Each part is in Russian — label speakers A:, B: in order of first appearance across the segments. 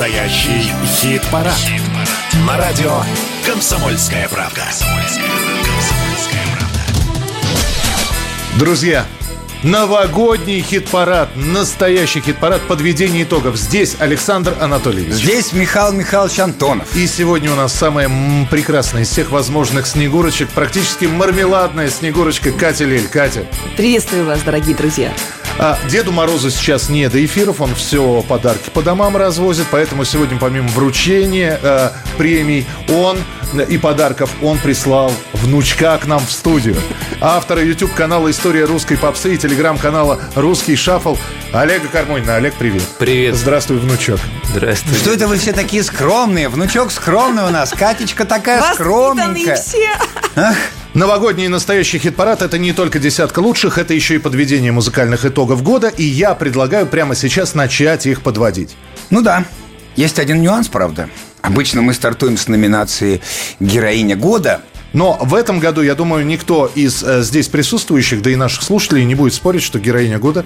A: Настоящий хит-парад. Хит На радио «Комсомольская правда».
B: Друзья, Новогодний хит-парад, настоящий хит-парад подведения итогов. Здесь Александр Анатольевич.
C: Здесь Михаил Михайлович Антонов.
B: И сегодня у нас самая прекрасная из всех возможных снегурочек, практически мармеладная снегурочка Катя Лель. Катя.
D: Приветствую вас, дорогие друзья.
B: А Деду Морозу сейчас не до эфиров, он все подарки по домам развозит, поэтому сегодня помимо вручения э, премий он э, и подарков он прислал внучка к нам в студию. Автора YouTube канала «История русской попсы» и телеграм-канала «Русский шаффл» Олега Кармонина. Олег, привет.
E: Привет.
B: Здравствуй, внучок.
E: Здравствуйте.
C: Что это вы все такие скромные? Внучок скромный у нас, Катечка такая
D: Воспитанные
C: скромненькая.
D: все.
B: Новогодний настоящий хит-парад – это не только десятка лучших, это еще и подведение музыкальных итогов года, и я предлагаю прямо сейчас начать их подводить.
C: Ну да, есть один нюанс, правда. Обычно мы стартуем с номинации «Героиня года»,
B: Но в этом году, я думаю, никто из э, здесь присутствующих, да и наших слушателей не будет спорить, что героиня года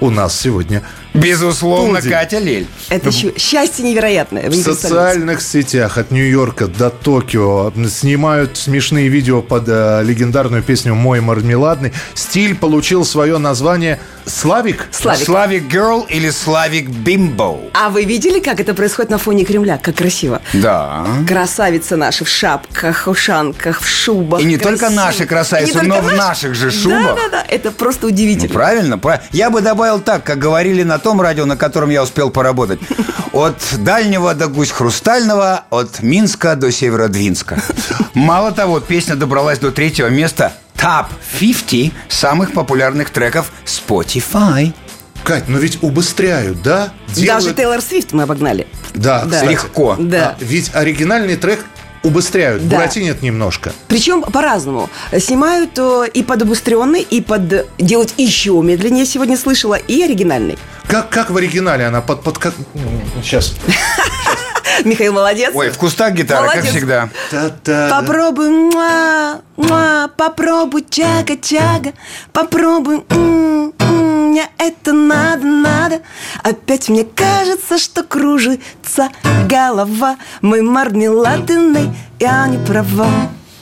B: у нас сегодня
C: безусловно,
B: Студии.
C: Катя Лель.
D: Это еще счастье невероятное. Вы
B: в социальных сетях от Нью-Йорка до Токио снимают смешные видео под э, легендарную песню «Мой мармеладный». Стиль получил свое название «Славик».
D: Славик.
C: Славик Герл или Славик Бимбо?
D: А вы видели, как это происходит на фоне Кремля? Как красиво.
C: Да.
D: Красавицы наши в шапках, ушанках, в шубах.
C: И не
D: Красиво.
C: только наши красавицы, но в
D: наши.
C: наших же шубах.
D: Да, да, да. Это просто
C: Ну,
D: удивительно.
C: правильно, правильно. Я бы добавил так, как говорили на том радио, на котором я успел поработать. От дальнего до гусь хрустального, от Минска до Северодвинска. Мало того, песня добралась до третьего места Top 50 самых популярных треков Spotify.
B: Кать, ну ведь убыстряют, да?
D: Даже
B: Делают-
D: Тейлор Свифт мы обогнали.
B: Да,
D: Да.
B: кстати.
C: Легко.
D: Да.
B: А, ведь оригинальный трек убыстряют,
D: Да.
B: буратинят немножко.
D: Причем по-разному. Снимают э, и под обустренный, и под делать еще медленнее, сегодня слышала, и оригинальный.
B: Как, как в оригинале она под... под как... Сейчас.
D: Михаил молодец.
C: Ой, в кустах гитара, как
D: Молодец.
C: всегда.
D: Попробуй, муа, муа, попробуй, чага, чага, попробуй, м, м, мне это надо, надо. Опять мне кажется, что кружится голова, мой мармеладный, я не права.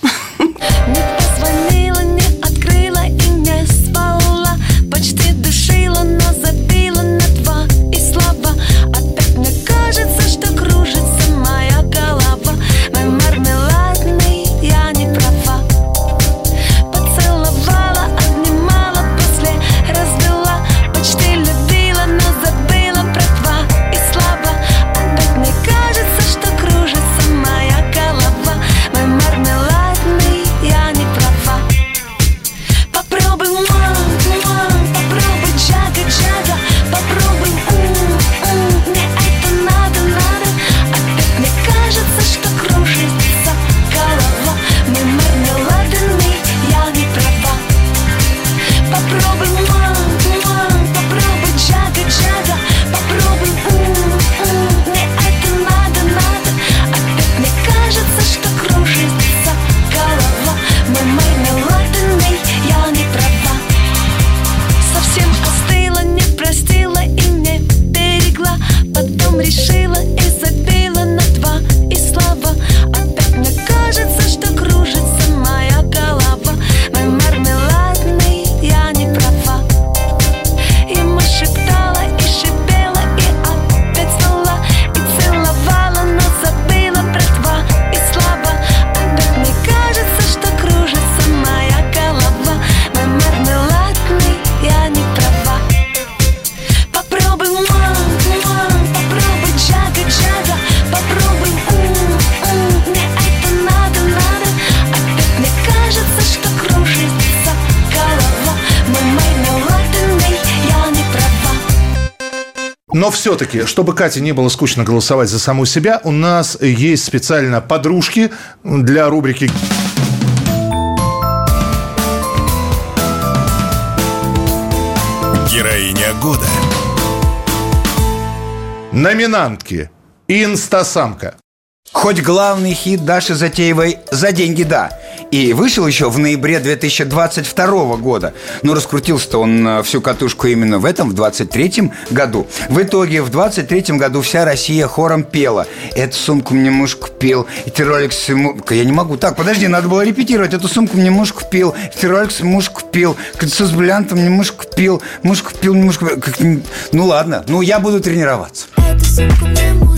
F: Позвонила,
B: все-таки, чтобы Кате не было скучно голосовать за саму себя, у нас есть специально подружки для рубрики
A: Героиня года.
B: номинантки. Инстасамка.
C: Хоть главный хит Даши Затеевой «За деньги, да». И вышел еще в ноябре 2022 года. Но раскрутился-то он на всю катушку именно в этом, в 23 году. В итоге в 23 году вся Россия хором пела. Эту сумку мне муж купил, эти роликсы ему... Я не могу. Так, подожди, надо было репетировать. Эту сумку мне муж купил, эти роликсы муж купил, кольцо с бриллиантом мне муж купил, муж купил, муж купил. Ну ладно, ну я буду тренироваться.
E: Эту сумку мне муж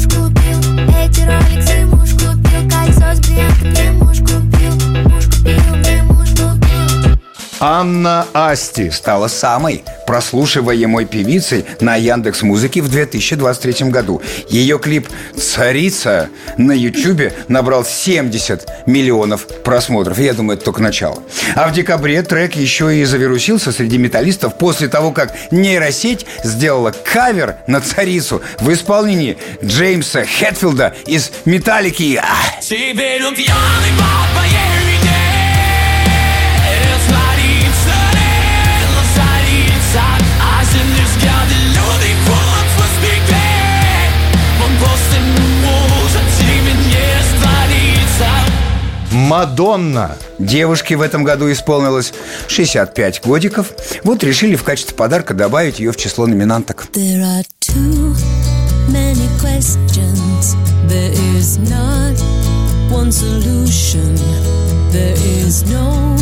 B: Анна Асти.
C: стала самой прослушиваемой певицей на Яндекс Музыке в 2023 году. Ее клип «Царица» на Ютубе набрал 70 миллионов просмотров. Я думаю, это только начало. А в декабре трек еще и завирусился среди металлистов после того, как нейросеть сделала кавер на «Царицу» в исполнении Джеймса Хэтфилда из «Металлики».
G: Теперь он пьяный
B: Мадонна.
C: Девушке в этом году исполнилось 65 годиков. Вот решили в качестве подарка добавить ее в число номинанток.
F: There are too many questions. There is not one solution. There is no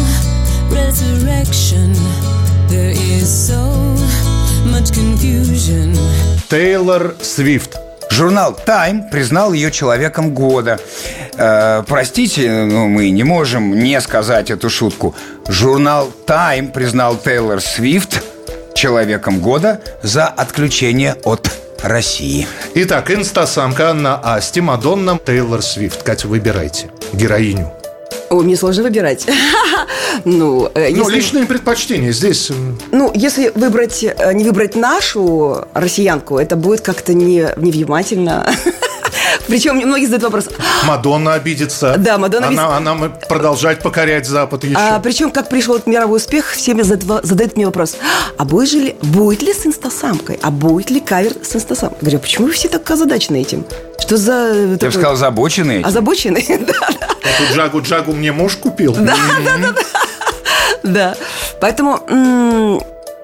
F: resurrection. There is so much confusion.
B: Тейлор Свифт.
C: Журнал Time признал ее человеком года. Э, простите, но мы не можем не сказать эту шутку. Журнал Time признал Тейлор Свифт человеком года за отключение от России.
B: Итак, инстасамка Анна Асти, Мадонна, Тейлор Свифт. Катя, выбирайте героиню.
D: О, мне сложно выбирать. Ну, э,
B: Ну,
D: если-
B: личные предпочтения. Здесь
D: Ну, если выбрать, э, не выбрать нашу россиянку, это будет как-то не, невнимательно. Причем многие задают вопрос,
B: Мадонна обидится.
D: Да, Мадонна
B: она, она м- продолжает покорять Запад еще.
D: а, причем как пришел этот мировой успех, все мне задава- задают мне вопрос, а будет, же ли, будет ли с инстасамкой, а будет ли кавер с инстасамкой? Я говорю, почему вы все так озадачены этим? Что за...
C: Я бы
D: такой-
C: сказал, забоченный.
D: Озабочены? Да, да.
B: Эту джагу-джагу мне муж купил.
D: Да. Поэтому, м,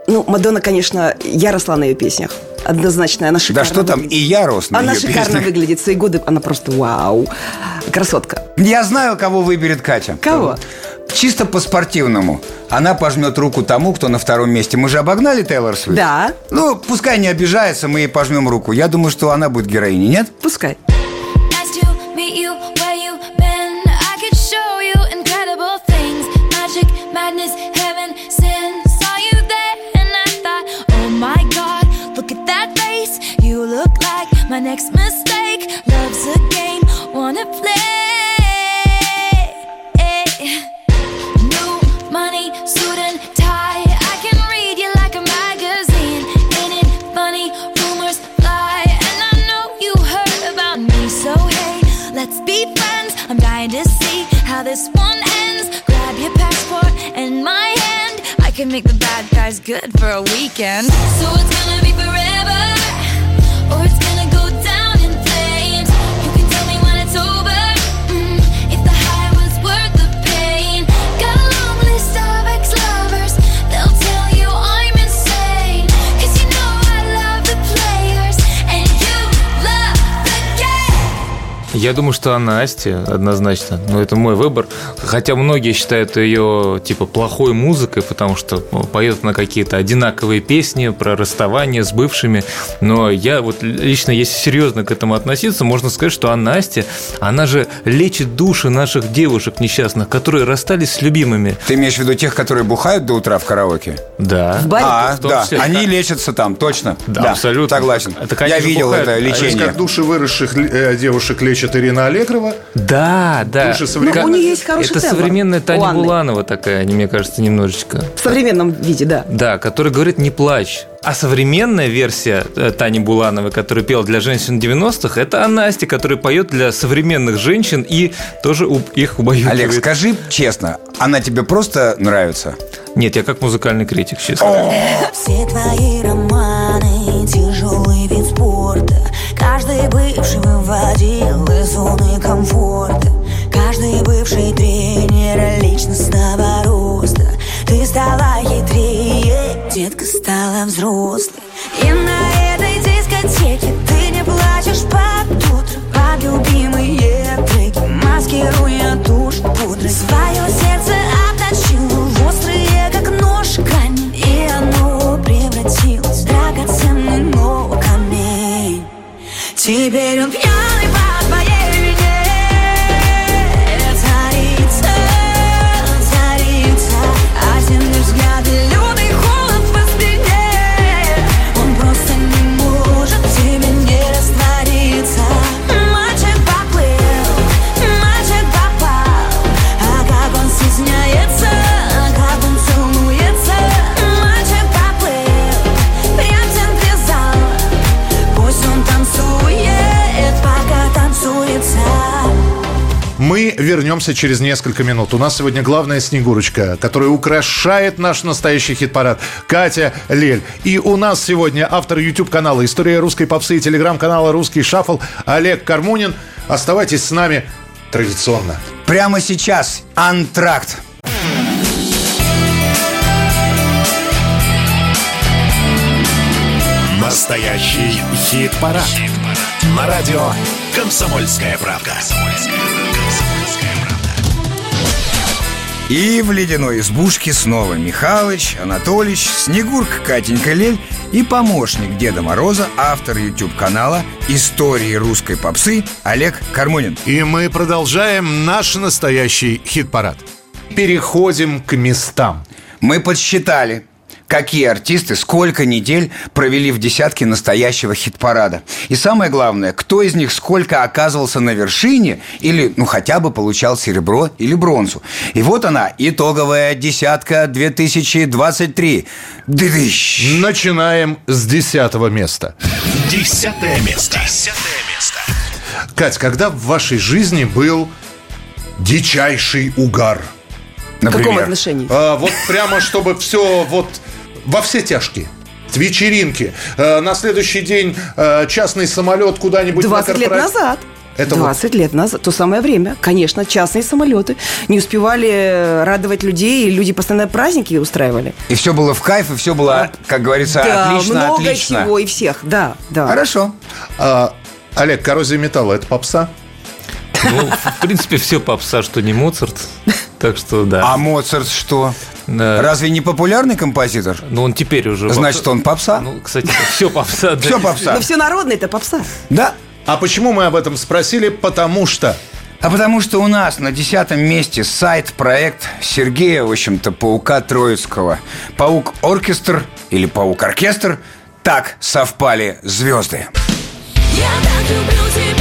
D: ну, Мадонна, конечно, я росла на ее песнях. Однозначно, она
C: Да
D: шикарно
C: что там,
D: выглядит.
C: и я рос на
D: Она
C: ее
D: шикарно
C: песнях.
D: выглядит. В свои годы она просто вау. Красотка.
C: Я знаю, кого выберет Катя.
D: Кого?
C: Чисто по-спортивному. Она пожмет руку тому, кто на втором месте. Мы же обогнали Тейлор Свифт?
D: Да.
C: Ну, пускай не обижается, мы ей пожмем руку. Я думаю, что она будет героиней, нет?
D: Пускай.
E: Nice to meet you where you been. I I'm dying to see how this one ends. Grab your passport and my hand. I can make the bad guys good for a weekend. So it's gonna be forever, or it's
H: Я думаю, что она Асти, однозначно. Но это мой выбор. Хотя многие считают ее, типа, плохой музыкой, потому что ну, поет на какие-то одинаковые песни про расставание с бывшими. Но я вот лично, если серьезно к этому относиться, можно сказать, что Анна Асти, она же лечит души наших девушек несчастных, которые расстались с любимыми.
C: Ты имеешь в виду тех, которые бухают до утра в караоке?
H: Да.
D: В баре?
C: А,
H: в
C: да.
H: числе.
C: Они лечатся там, точно.
H: Да, абсолютно.
C: Согласен.
H: Это,
C: Я
H: конечно,
C: видел
H: бухают.
C: это
H: А
B: То есть,
C: лечение.
B: как души выросших э, девушек лечит Ирина Аллегрова.
H: Да, да.
B: Души
D: Ну, у нее есть хороший
H: Это
D: тембр.
H: современная Таня. Буланова такая, мне кажется, немножечко.
D: В современном виде, да.
H: Да, который говорит «не плачь». А современная версия э, Тани Булановой, которая пела для женщин 90-х, это Анасти, которая поет для современных женщин и тоже их убаюкивает.
C: Олег, скажи честно, она тебе просто нравится?
H: Нет, я как музыкальный критик, честно.
I: Все твои романы Каждый бывший выводил из зоны комфорта. Каждый бывший тренер личностного роста. Ты стала хитрее, детка стала взрослой. И на этой дискотеке ты не плачешь под утро. Под любимые треки, маскируя тушь пудры Свою Теперь он пьяный
B: вернемся через несколько минут. У нас сегодня главная Снегурочка, которая украшает наш настоящий хит-парад. Катя Лель. И у нас сегодня автор YouTube-канала «История русской попсы» и телеграм-канала «Русский шаффл» Олег Кармунин. Оставайтесь с нами традиционно.
C: Прямо сейчас антракт.
A: Настоящий хит-парад. На радио «Комсомольская правка».
C: И в ледяной избушке снова Михалыч, Анатолич, Снегурка, Катенька Лель и помощник Деда Мороза, автор YouTube-канала «Истории русской попсы» Олег Кармунин.
B: И мы продолжаем наш настоящий хит-парад. Переходим к местам.
C: Мы подсчитали, какие артисты сколько недель провели в десятке настоящего хит-парада. И самое главное, кто из них сколько оказывался на вершине или, ну, хотя бы получал серебро или бронзу. И вот она, итоговая десятка 2023. Дыдыщ.
B: Начинаем с десятого места.
A: Десятое место. Десятое место.
B: Кать, когда в вашей жизни был дичайший угар?
D: В каком
C: Например.
D: отношении?
B: А, вот прямо, чтобы все вот во все тяжкие. Вечеринки. Э, на следующий день э, частный самолет куда-нибудь
D: 20
B: на
D: лет
B: корпора-
D: назад.
B: Это вот-
D: 20 лет назад, то самое время. Конечно, частные самолеты не успевали э, радовать людей, и люди постоянно праздники устраивали.
C: И все было в кайф, и все было, как говорится,
D: да,
C: отлично,
D: много
C: отлично.
D: чего и всех, да, да.
C: Хорошо.
B: А, Олег, коррозия металла это попса?
H: Ну, в принципе, все попса, что не Моцарт. Так что, да.
C: А Моцарт что? Разве не популярный композитор?
H: Ну, он теперь уже...
C: Значит, он попса?
H: Ну, кстати, все попса. да.
C: Все попса.
D: Но все народное это попса.
C: Да.
B: А почему мы об этом спросили? Потому что
C: А потому что у нас на десятом месте сайт-проект Сергея, в общем-то, Паука Троицкого. Паук-оркестр или Паук-оркестр. Так совпали звезды.
E: Я так люблю тебя,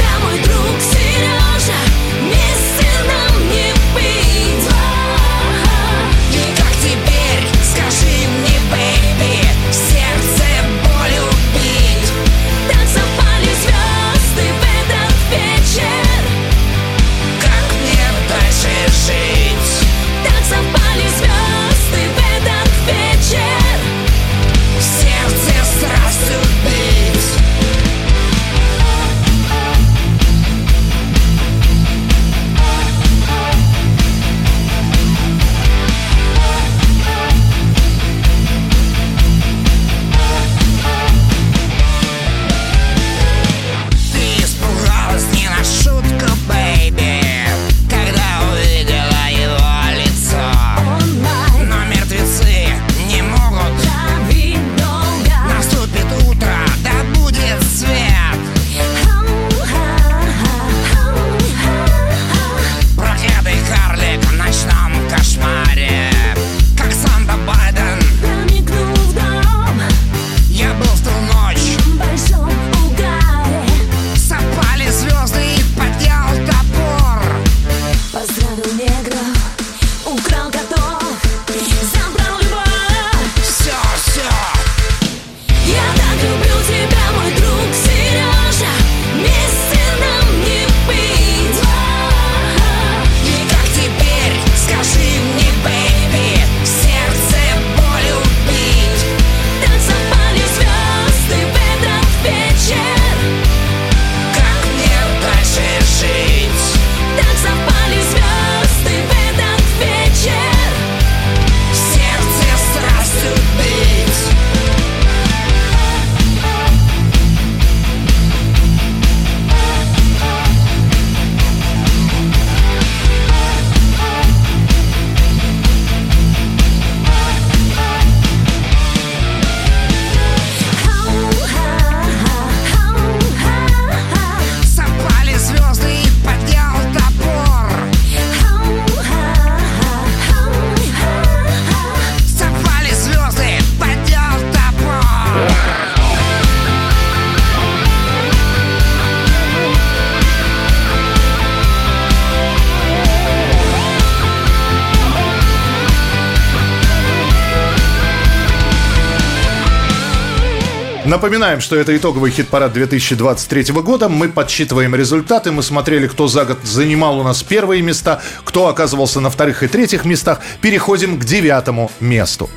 B: Напоминаем, что это итоговый хит-парад 2023 года. Мы подсчитываем результаты. Мы смотрели, кто за год занимал у нас первые места, кто оказывался на вторых и третьих местах. Переходим к девятому месту.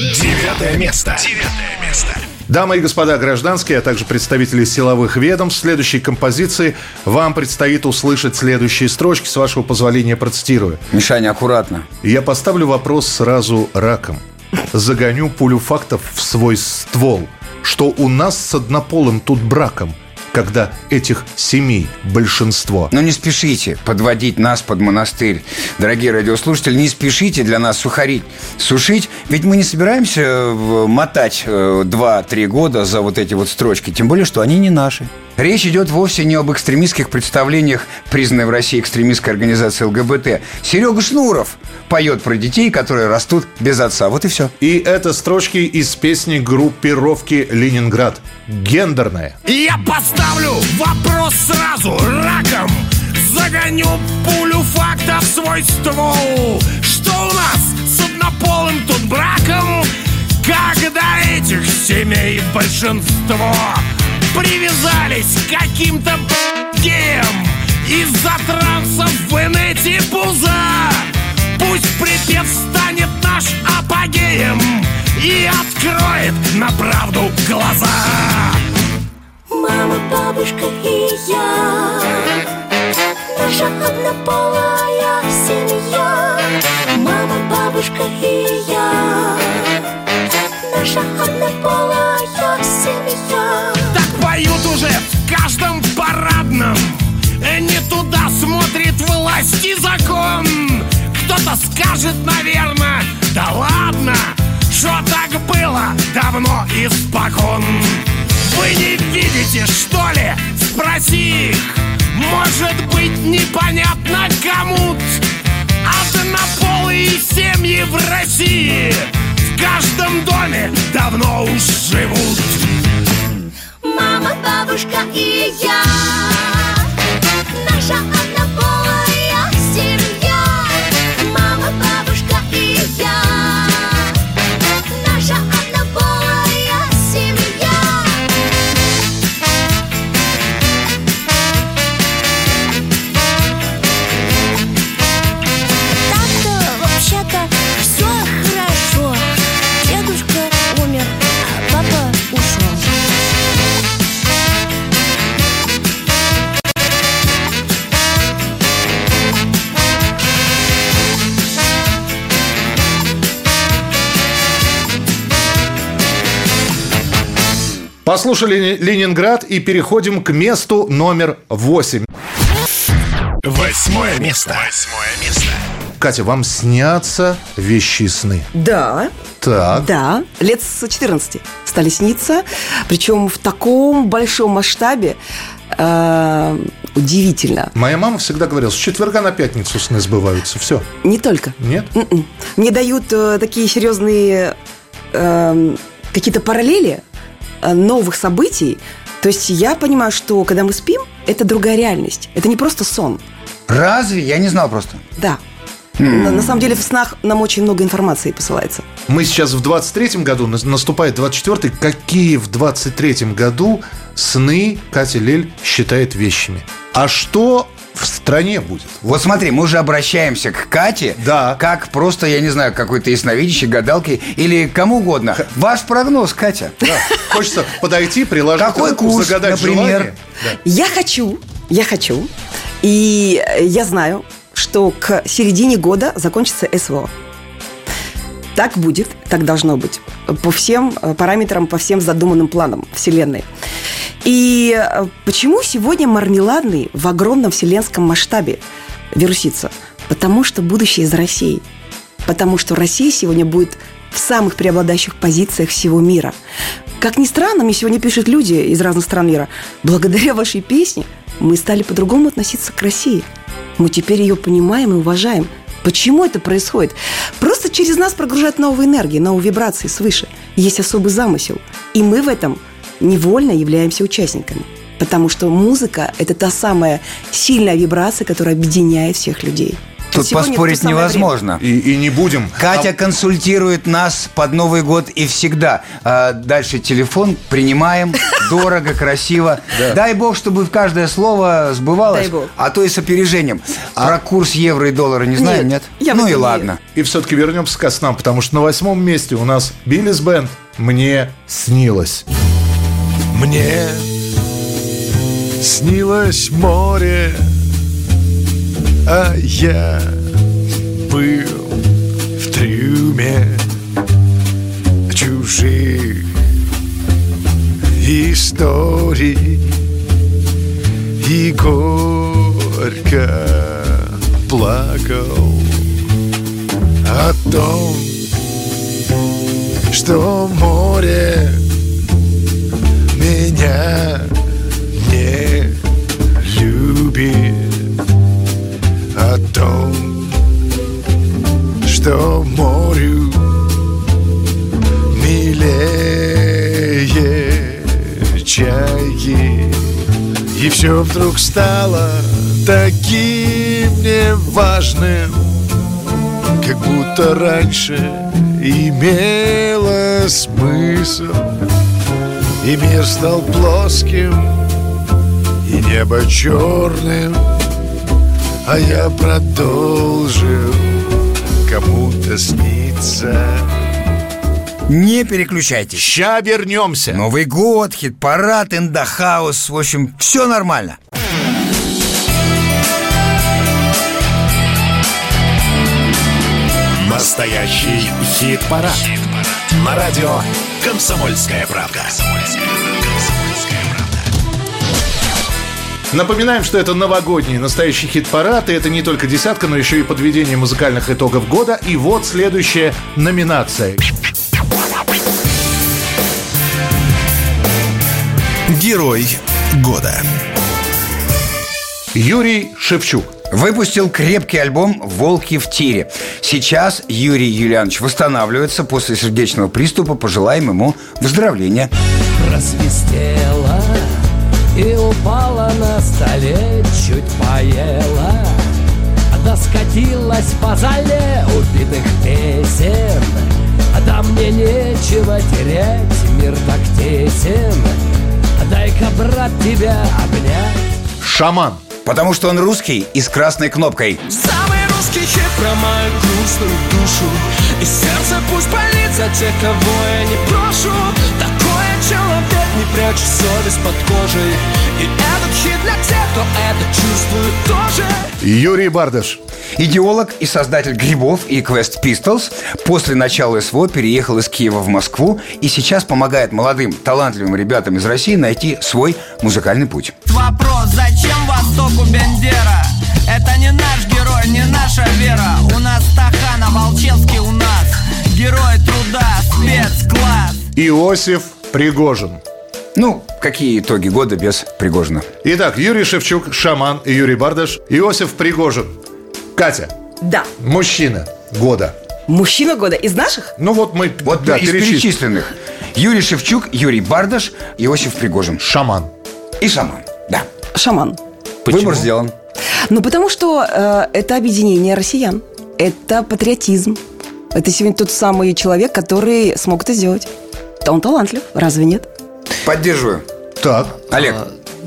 A: Девятое место. Девятое место.
B: Дамы и господа гражданские, а также представители силовых ведомств, в следующей композиции вам предстоит услышать следующие строчки. С вашего позволения процитирую.
C: Мишаня, аккуратно.
B: Я поставлю вопрос сразу раком. Загоню пулю фактов в свой ствол. Что у нас с однополым тут браком, когда этих семей большинство.
C: Но не спешите подводить нас под монастырь. Дорогие радиослушатели, не спешите для нас сухарить, сушить. Ведь мы не собираемся э, мотать э, 2-3 года за вот эти вот строчки. Тем более, что они не наши. Речь идет вовсе не об экстремистских представлениях, признанной в России экстремистской организации ЛГБТ. Серега Шнуров поет про детей, которые растут без отца. Вот и все.
B: И это строчки из песни группировки «Ленинград». Гендерная.
G: Я поставлю вопрос сразу раком Загоню пулю факта в свой ствол Что у нас с однополым тут браком Когда этих семей большинство Привязались к каким-то геям Из-за трансов в инете пуза. Пусть припев станет наш апогеем И откроет на правду глаза.
I: Мама, бабушка и я Наша однополая семья. Мама, бабушка и я Наша однополая
G: Не туда смотрит власть и закон. Кто-то скажет, наверное, да ладно Что так было давно испокон Вы не видите, что ли? Спроси их. Может быть, непонятно кому-то. Однополые семьи в России В каждом доме давно уж живут.
I: Мама, бабушка и я
B: Послушали Ленинград и переходим к месту номер восемь.
A: Восьмое место. Восьмое место.
B: Катя, вам снятся вещи сны.
D: Да,
B: Так.
D: да, лет с 14 стали сниться, причем в таком большом масштабе, э, удивительно.
B: Моя мама всегда говорила, с четверга на пятницу сны сбываются. Все.
D: Не только.
B: Нет?
D: М-м. Мне дают э, такие серьезные э, какие-то параллели новых событий. То есть я понимаю, что когда мы спим, это другая реальность. Это не просто сон.
C: Разве? Я не знал просто.
D: Да. На, на самом деле в снах нам очень много информации посылается.
B: Мы сейчас в 23-м году, нас- наступает 24-й. Какие в 23-м году сны Катя Лель считает вещами? А что в стране будет?
C: Вот смотри, мы уже обращаемся к Кате,
B: Да.
C: как просто, я не знаю, какой-то ясновидящей, гадалки или кому угодно. Ваш прогноз, Катя.
B: Да. Хочется подойти, приложить
C: Какой курс,
B: загадать
C: например?
B: желание. Да.
D: Я хочу, я хочу, и я знаю, что к середине года закончится СВО. Так будет, так должно быть. По всем э, параметрам, по всем задуманным планам Вселенной. И э, почему сегодня мармеладный в огромном вселенском масштабе вирусится? Потому что будущее из России. Потому что Россия сегодня будет в самых преобладающих позициях всего мира. Как ни странно, мне сегодня пишут люди из разных стран мира. Благодаря вашей песне мы стали по-другому относиться к России. Мы теперь ее понимаем и уважаем. Почему это происходит? Просто через нас прогружают новые энергии, новые вибрации свыше. Есть особый замысел. И мы в этом невольно являемся участниками. Потому что музыка – это та самая сильная вибрация, которая объединяет всех людей.
C: Тут
D: сегодня
C: поспорить невозможно.
B: И, и не будем.
C: Катя консультирует нас под Новый год и всегда. А, дальше телефон принимаем, дорого, красиво. Дай бог, чтобы в каждое слово сбывалось,
D: Дай бог.
C: а то и с опережением. Про курс евро и доллара не знаем, нет?
D: Нет,
C: ну и ладно.
B: И все-таки вернемся к снам, потому что на восьмом месте у нас Биллис Бенд «Мне снилось».
J: Мне снилось море, а я был в трюме чужих историй. И горько плакал о том, что море меня не любит о том, что морю милее чайки. И все вдруг стало таким неважным, как будто раньше имело смысл. И мир стал плоским, и небо черным, а я продолжил кому-то сниться.
C: Не переключайтесь.
B: Ща вернемся.
C: Новый год, хит-парад, индахаус. В общем, все нормально.
J: Настоящий хит-парад. На радио «Комсомольская правда».
B: Напоминаем, что это новогодний настоящий хит-парад, и это не только десятка, но еще и подведение музыкальных итогов года. И вот следующая номинация.
J: Герой года.
B: Юрий Шевчук.
C: Выпустил крепкий альбом «Волки в тире». Сейчас Юрий Юлианович восстанавливается после сердечного приступа. Пожелаем ему выздоровления.
K: просвистела И упала на столе, чуть поела Да скатилась по зале убитых песен Да мне нечего терять, мир так тесен Дай-ка, брат, тебя обнять
B: Шаман.
C: Потому что он русский и с красной кнопкой.
K: Самый русский хит про мою грустную душу И сердце пусть болит за тех, кого я не прошу Такой я человек, не прячу совесть под кожей И этот хит для тех, кто это чувствует тоже
B: Юрий Бардаш.
C: Идеолог и создатель «Грибов» и «Квест Pistols» после начала СВО переехал из Киева в Москву и сейчас помогает молодым, талантливым ребятам из России найти свой музыкальный путь.
K: Вопрос, зачем Востоку Бендера? Это не наш герой, не наша вера У нас Тахана, Волчевский у нас Герой труда, спецкласс
B: Иосиф Пригожин.
C: Ну, какие итоги года без Пригожина?
B: Итак, Юрий Шевчук, Шаман, и Юрий Бардаш, Иосиф Пригожин. Катя,
D: Да.
B: мужчина года.
D: Мужчина года из наших?
B: Ну вот мы
C: Вот
B: да,
C: из
B: перечислили.
C: перечисленных. Юрий Шевчук, Юрий Бардаш, Иосиф Пригожин.
B: Шаман.
C: И шаман. Да.
D: Шаман.
C: Выбор сделан.
D: Ну, потому что э, это объединение россиян. Это патриотизм. Это сегодня тот самый человек, который смог это сделать. Он талантлив, разве нет?
C: Поддерживаю.
B: Так.
C: Олег.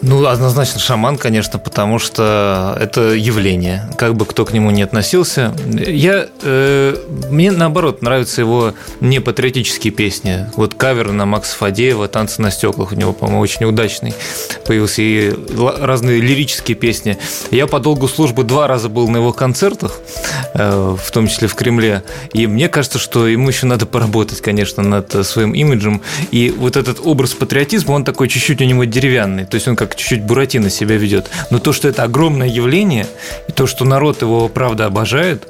H: Ну, однозначно шаман, конечно, потому что это явление, как бы кто к нему не относился. Я, э, мне, наоборот, нравятся его непатриотические песни. Вот кавер на Макса Фадеева «Танцы на стеклах» у него, по-моему, очень удачный появился. И разные лирические песни. Я по долгу службы два раза был на его концертах, э, в том числе в Кремле. И мне кажется, что ему еще надо поработать, конечно, над своим имиджем. И вот этот образ патриотизма, он такой чуть-чуть у него деревянный. То есть он как чуть-чуть Буратино себя ведет. Но то, что это огромное явление, и то, что народ его, правда, обожает,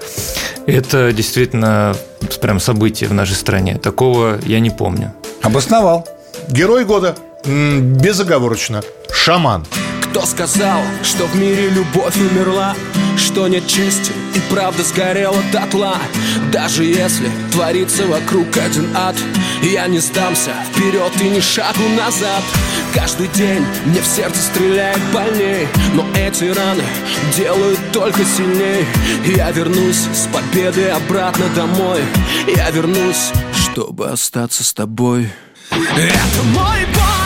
H: это действительно прям событие в нашей стране. Такого я не помню.
C: Обосновал.
B: Герой года. Безоговорочно. Шаман.
K: Кто сказал, что в мире любовь умерла? что нет чести И правда сгорела дотла Даже если творится вокруг один ад Я не сдамся вперед и ни шагу назад Каждый день мне в сердце стреляет больней Но эти раны делают только сильней. Я вернусь с победы обратно домой. Я вернусь, чтобы остаться с тобой. Это мой бой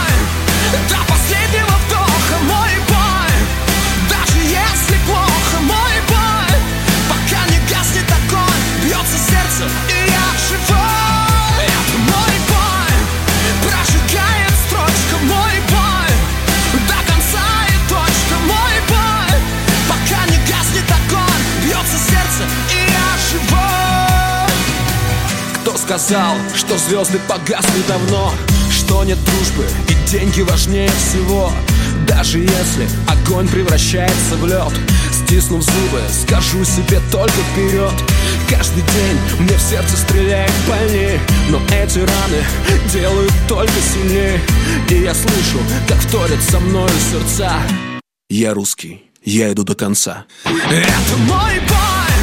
K: сказал, что звезды погасли давно Что нет дружбы и деньги важнее всего. Даже если огонь превращается в лед Стиснув зубы, скажу себе только вперед. Каждый день мне в сердце стреляет больнее Но эти раны делают только сильнее. И я слышу, как вторят со мною сердца. Я русский, я иду до конца. Это мой бой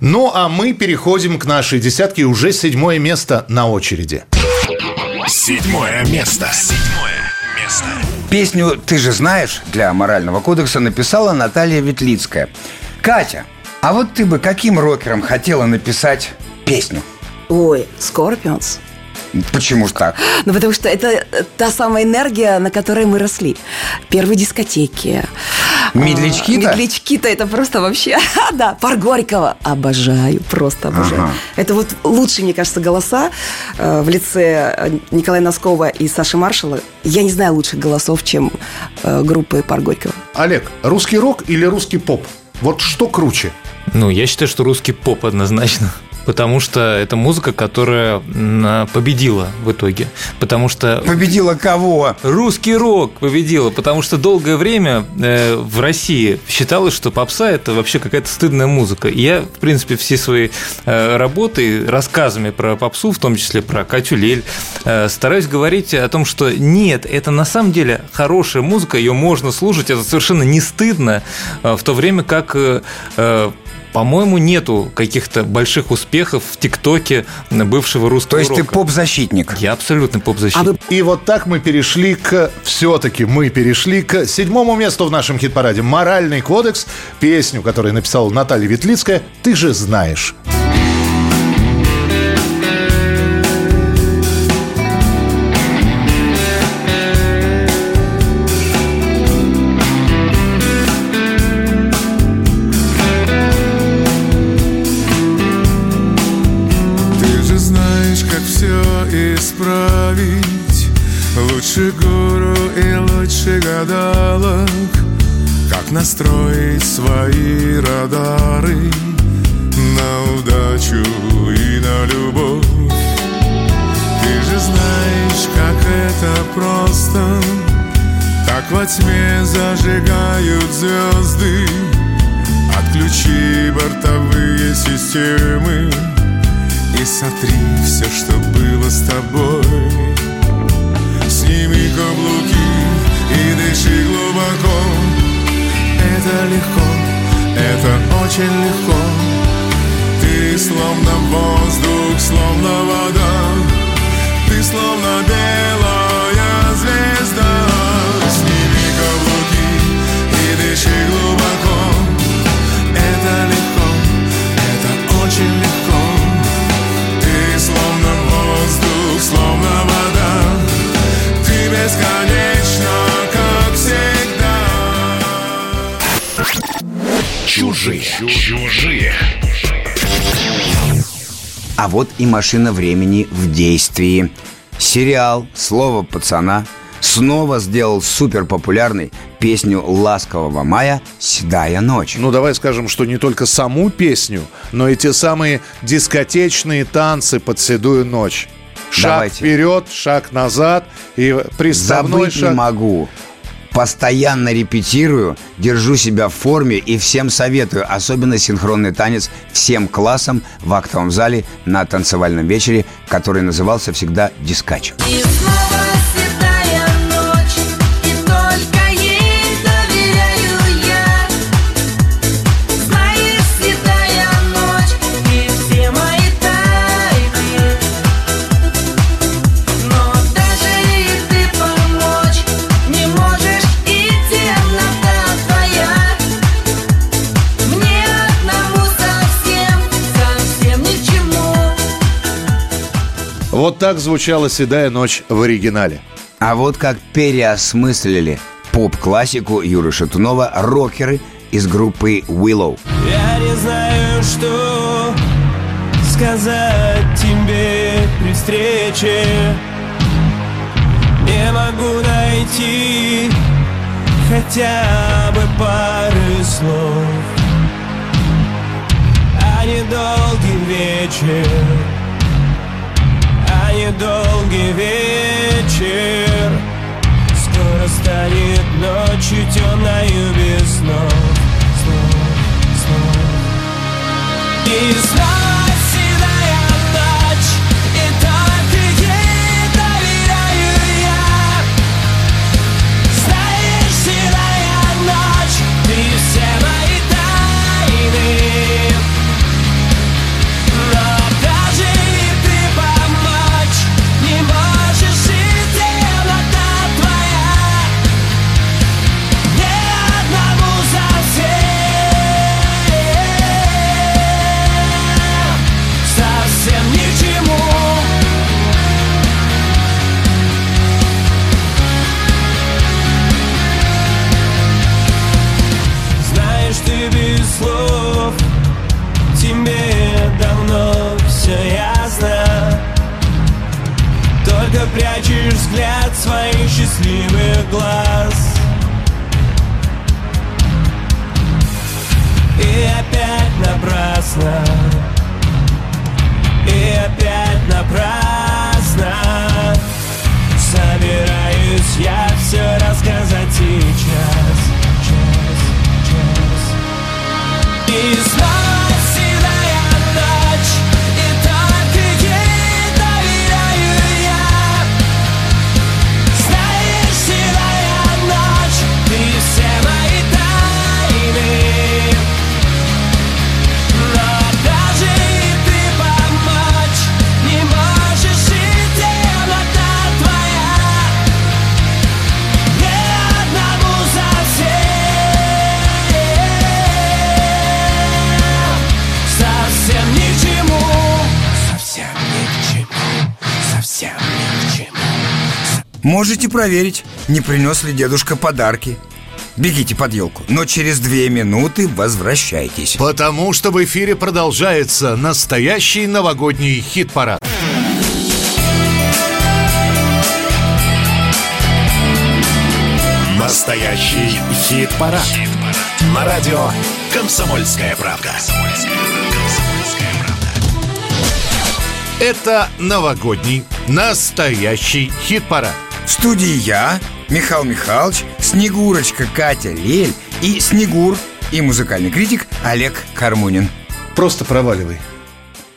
B: Ну, а мы переходим к нашей десятке. Уже седьмое место на очереди.
A: Седьмое место. Седьмое место.
C: Песню «Ты же знаешь» для морального кодекса написала Наталья Ветлицкая. Катя, а вот ты бы каким рокером хотела написать песню?
D: Ой, Scorpions.
C: Почему ж так?
D: Ну, потому что это э, та самая энергия, на которой мы росли. Первые дискотеки.
C: Медлячки-то?
D: А, Медлячки-то это просто вообще... да, Пар Горького. Обожаю, просто обожаю.
C: Ага.
D: Это вот лучшие, мне кажется, голоса э, в лице э, Николая Носкова и Саши Маршала. Я не знаю лучших голосов, чем э, группы Пар Горького.
B: Олег, русский рок или русский поп? Вот что круче?
H: Ну, я считаю, что русский поп однозначно. Потому что это музыка, которая м, победила в итоге. Потому что
C: Победила кого?
H: русский рок победила. Потому что долгое время э, в России считалось, что попса – это вообще какая-то стыдная музыка. И я, в принципе, все свои э, работы, рассказами про попсу, в том числе про Катю Лель, э, стараюсь говорить о том, что нет, это на самом деле хорошая музыка, ее можно слушать, это совершенно не стыдно, в то время как по-моему, нету каких-то больших успехов в ТикТоке бывшего русского
C: То есть ты
H: рока.
C: поп-защитник?
H: Я абсолютно поп-защитник.
D: А
B: И вот так мы перешли к... Все-таки мы перешли к седьмому месту в нашем хит-параде. «Моральный кодекс». Песню, которую написала Наталья Ветлицкая. «Ты же знаешь».
L: Настроить свои радары На удачу и на любовь. Ты же знаешь, как это просто. Так во тьме зажигают звезды. Отключи бортовые системы и сотри все, что было с тобой. Сними каблуки и дыши глубоко Это легко, это очень легко. Ты словно воздух, словно вода Ты словно белая звезда. Сними каблуки и дыши глубоко. Это легко, это очень легко. Ты словно воздух, словно вода Ты бесконечна,
A: Чужие. Чужие.
C: А вот и машина времени в действии. Сериал «Слово пацана» снова сделал супер популярной песню «Ласкового мая» «Седая ночь».
B: Ну, давай скажем, что не только саму песню, но и те самые дискотечные танцы под седую ночь. Шаг
C: Давайте.
B: вперед, шаг назад и приставной
C: Забыть не
B: шаг.
C: могу. Постоянно репетирую, держу себя в форме и всем советую, особенно синхронный танец всем классам в актовом зале на танцевальном вечере, который назывался всегда «Дискач».
I: И
B: Вот так звучала «Седая ночь» в оригинале.
C: А вот как переосмыслили поп-классику Юры Шатунова рокеры из группы Willow.
K: Я не знаю, что сказать тебе при встрече Не могу найти хотя бы пары слов А недолгий вечер Недолгий вечер. Скоро станет ночью темною без снов Снов, снов. И снова взгляд своих счастливых глаз. И опять напрасно. И опять напрасно. Собираюсь я все рассказать сейчас Час, час И снова
C: Можете проверить, не принес ли дедушка подарки. Бегите под елку, но через две минуты возвращайтесь.
B: Потому что в эфире продолжается настоящий новогодний хит-парад.
A: Настоящий хит-парад. На радио «Комсомольская правда».
B: Это новогодний настоящий хит-парад.
C: В студии я, Михаил Михайлович, Снегурочка Катя Лель и Снегур и музыкальный критик Олег Кармунин.
B: Просто проваливай.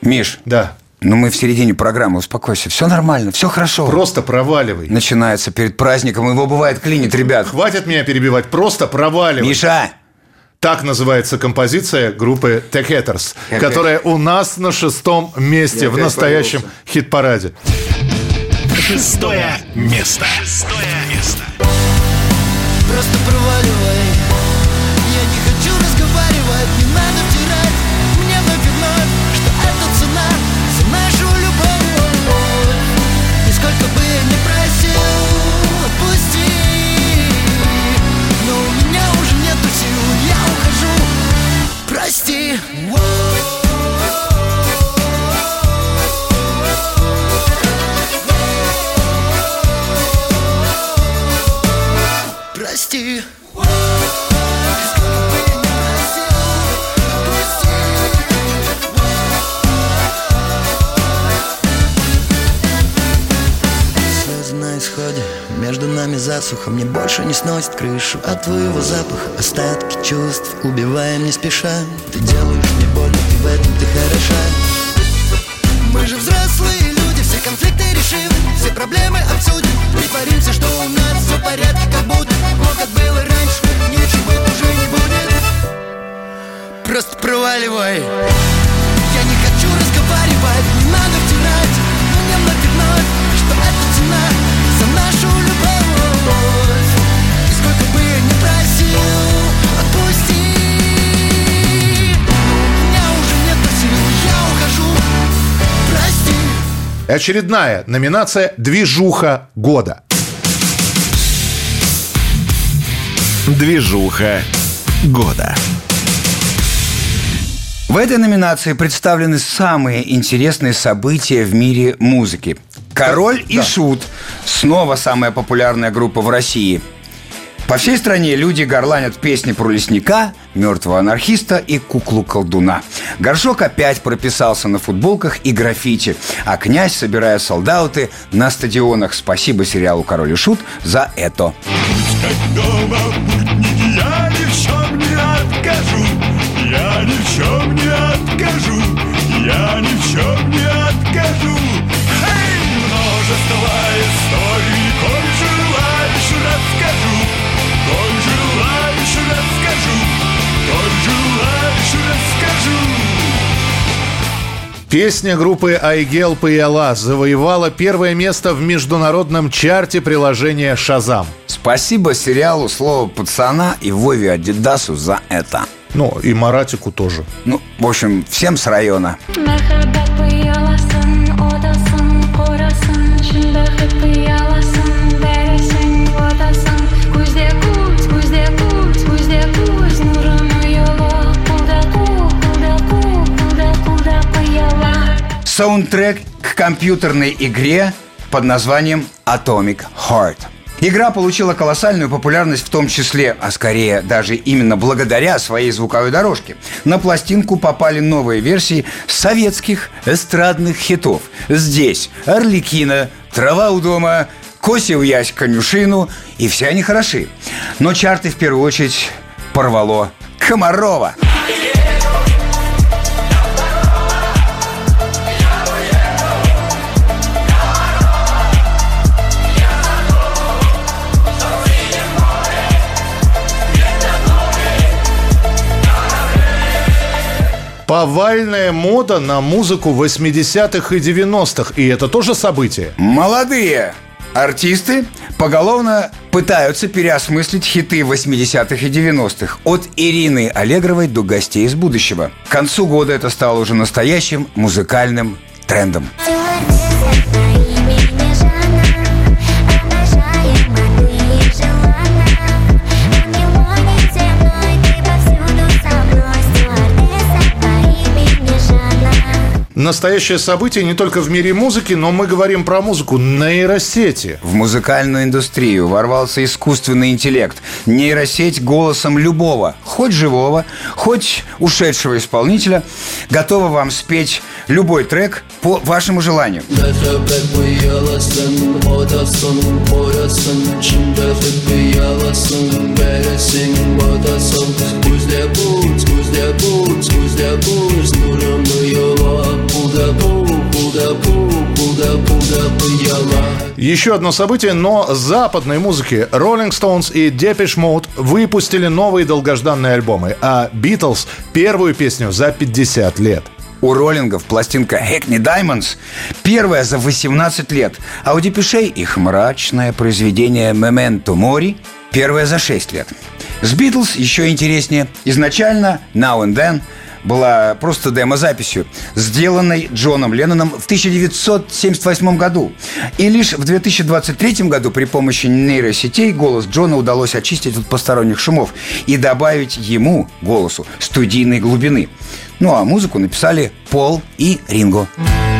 C: Миш,
B: Да.
C: ну мы в середине программы, успокойся. Все нормально, все хорошо.
B: Просто проваливай.
C: Начинается перед праздником, его бывает клинит, ребят.
B: Хватит меня перебивать, просто проваливай.
C: Миша,
B: Так называется композиция группы The Hatters, которая у нас на шестом месте
C: Я
B: в настоящем хит-параде.
A: Шестое место. Шестое место.
K: Просто проваливай
M: засуха Мне больше не сносит крышу От твоего запаха остатки чувств Убиваем не спеша. Ты делаешь мне больно, ты в этом ты хороша. Мы же взрослые люди, все конфликты решим Все проблемы обсудим. Притворимся, что у нас все в порядке Как будто, но как было раньше. Ничего уже не будет. Просто проваливай. Я
B: Очередная номинация «Движуха года».
A: Движуха года.
C: В этой номинации представлены самые интересные события в мире музыки. Король и Шут. Снова самая популярная группа в России. По всей стране люди горланят песни про лесника, мертвого анархиста и куклу-колдуна. Горшок опять прописался на футболках и граффити, а князь, собирая солдаты на стадионах. Спасибо сериалу «Король и Шут» за это.
J: я ни в чем не откажу. Эй, множество
B: Песня группы Айгел Паяла завоевала первое место в международном чарте приложения «Шазам».
C: Спасибо сериалу «Слово пацана» и Вове Адидасу за это.
B: Ну, и Маратику тоже.
C: Ну, в общем, всем с района.
E: Махаббат
C: Саундтрек к компьютерной игре под названием Atomic Heart. Игра получила колоссальную популярность в том числе, а скорее даже именно благодаря своей звуковой дорожке. На пластинку попали новые версии советских эстрадных хитов. Здесь Орликина, Трава у дома, Косив ясь конюшину, и все они хороши. Но чарты в первую очередь порвало Комарова.
B: Повальная мода на музыку 80-х и 90-х. И это тоже событие.
C: Молодые артисты поголовно пытаются переосмыслить хиты 80-х и 90-х. От Ирины Аллегровой до гостей из будущего. К концу года это стало уже настоящим музыкальным трендом.
B: Настоящее событие не только в мире музыки, но мы говорим про музыку нейросети.
C: В музыкальную индустрию ворвался искусственный интеллект. Нейросеть голосом любого, хоть живого, хоть ушедшего исполнителя, готова вам спеть любой трек по вашему желанию.
K: Махаббат пыяласын, отасын, қорасын Шындықты пыяласын, бәрісін отасын Көзде бұлт, көзде
B: Еще одно событие, но западной музыки. Rolling Stones и Depeche Mode выпустили новые долгожданные альбомы, а Beatles – первую песню за 50 лет.
C: У роллингов пластинка Hackney Diamonds первая за 18 лет, а у Депешей их мрачное произведение Memento Mori первая за 6 лет. С Битлз еще интереснее. Изначально Now and Then была просто демозаписью, сделанной Джоном Ленноном в 1978 году. И лишь в 2023 году при помощи нейросетей голос Джона удалось очистить от посторонних шумов и добавить ему, голосу, студийной глубины. Ну а музыку написали Пол и Ринго.
M: And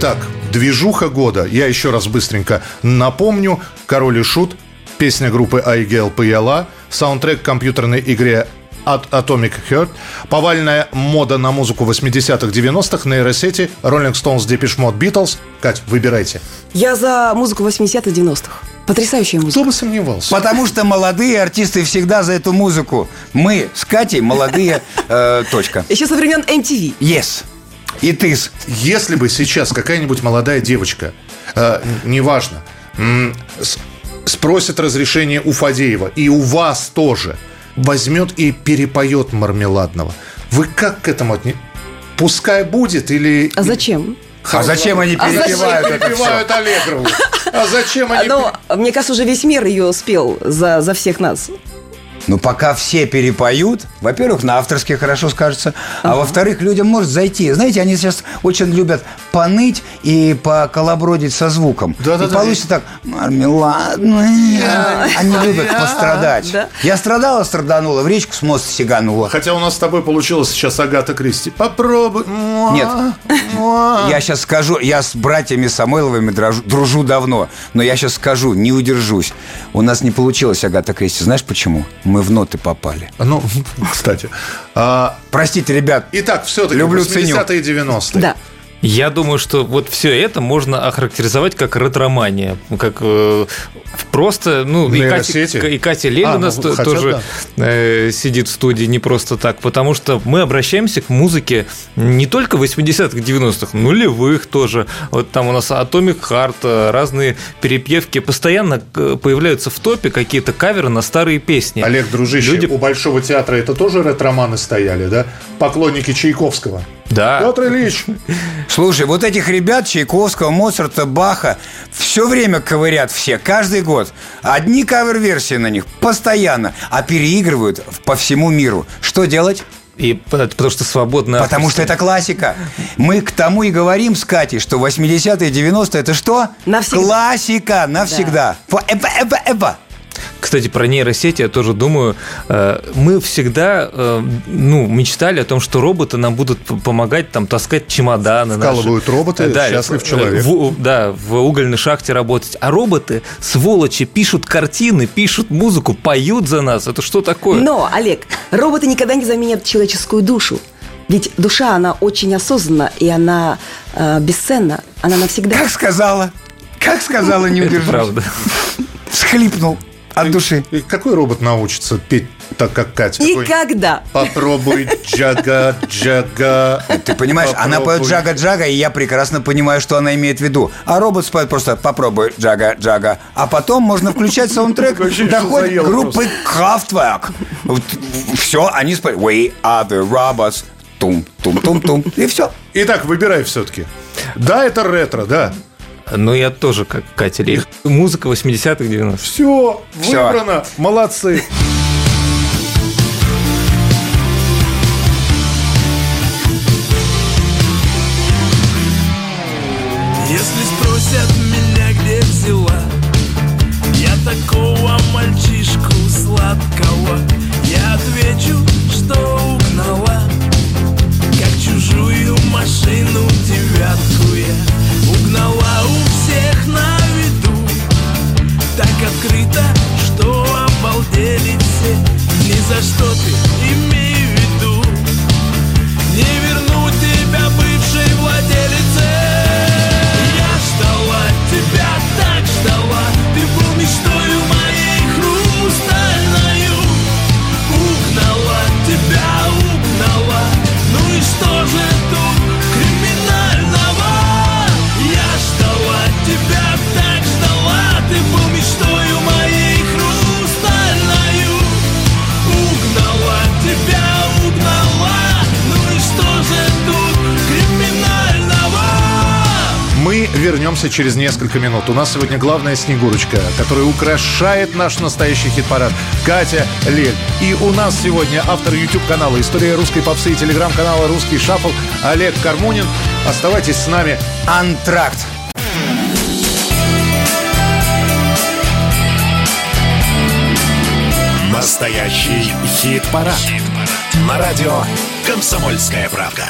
B: Итак, движуха года. Я еще раз быстренько напомню. «Король и Шут», песня группы IGL PLA, саундтрек к компьютерной игре от Atomic Heart, повальная мода на музыку 80-х, 90-х, нейросети, Rolling Stones, Depeche Mode, Beatles. Кать, выбирайте.
D: Я за музыку 80-х, 90-х. Потрясающая музыка.
B: Кто бы сомневался?
C: Потому что молодые артисты всегда за эту музыку. Мы с Катей молодые. э, точка.
D: Еще со времен MTV.
C: Yes. И ты.
B: Если бы сейчас какая-нибудь молодая девочка, э, неважно, спросит разрешение у Фадеева, и у вас тоже, возьмет и перепоет мармеладного, вы как к этому отне... Пускай будет или...
D: А зачем?
C: А зачем они
D: А зачем
C: перепевают это
B: перепевают Аллегрову? А зачем они...
D: Ну, мне кажется, уже весь мир ее спел за, за всех нас.
C: Ну, пока все перепоют, во-первых, на авторские хорошо скажется, а во-вторых, людям может зайти. Знаете, они сейчас очень любят поныть и поколобродить со звуком.
B: Да-да-да.
C: И получится так, мармеладная. Они любят пострадать.
D: Да.
C: Я страдала, страданула, в речку с моста сиганула.
B: Хотя у нас с тобой получилось сейчас Агата Кристи. Попробуй.
C: Нет. Я сейчас скажу, я с братьями Самойловыми дружу, дружу давно, но я сейчас скажу, не удержусь. У нас не получилось Агата Кристи. Знаешь почему? Мы в ноты попали.
B: Ну, кстати. А,
C: Простите, ребят.
B: итак, все-таки
C: Люблю, ценю.
B: 80-е и 90-е.
D: Да.
H: Я думаю, что вот все это можно охарактеризовать как ретромания, как э, просто, ну, и Катя, и Катя Лель
B: А, ну,
H: то-
B: хотя
H: тоже э, сидит в студии не просто так, потому что мы обращаемся к музыке не только 80-х, 90-х, нулевых тоже. Вот там у нас Atomic Heart, э, разные перепевки, постоянно э, появляются в топе какие-то каверы на старые песни.
B: Олег, дружище,
H: Люди-
B: у Большого театра это тоже ретроманы стояли, да? Поклонники Чайковского.
H: Да.
B: Петр Ильич,
C: Слушай, вот этих ребят Чайковского, Моцарта, Баха все время ковырят все, каждый год. Одни кавер-версии на них постоянно, а переигрывают по всему миру. Что делать?
H: И потому что свободно.
C: Потому что это классика. Мы к тому и говорим с Катей, что 80-е, 90-е это что?
D: Навсегда.
C: Классика, навсегда. Forever, ever, ever.
H: Кстати, про нейросети я тоже думаю. э, Мы всегда э, ну, мечтали о том, что роботы нам будут помогать там таскать чемоданы. наши.
B: Вкалывают роботы, счастлив
H: э,
B: человек.
H: в- да, в угольной шахте работать. А роботы, сволочи, пишут картины, пишут музыку, поют за нас. Это что такое?
D: Но, Олег, роботы никогда не заменят человеческую душу. Ведь душа, она очень осознанна, и она э, бесценна. Она навсегда.
C: Как сказала? Как сказала, не
H: Это
C: удержусь.
H: правда.
C: Схлипнул от души.
B: и какой робот научится петь так, как Катя?
D: И
B: Какой?
D: когда?
B: Попробуй джага, джага.
C: Ты понимаешь, она поет
B: Попробуй.
C: джага-джага, и я прекрасно понимаю, что она имеет в виду. А робот споет просто «попробуй джага-джага». А потом можно включать саундтрек доходит группы Kraftwerk. Все, они споют «We are the robots». Тум-тум-тум-тум. И все.
B: Итак, выбирай все-таки. Да, это ретро, да.
H: Но я тоже, как Катя Лель. Музыка 80-х, 90-х.
B: Все,
C: Всё.
B: выбрано. Молодцы. Вернемся через несколько минут. У нас сегодня главная Снегурочка, которая украшает наш настоящий хит-парад. Катя Лель. И у нас сегодня автор YouTube-канала «История русской попсы» и телеграм-канала «Русский шаффл» Олег Кармунин. Оставайтесь с нами.
C: Антракт.
A: Настоящий хит-парад. На радио «Комсомольская правда».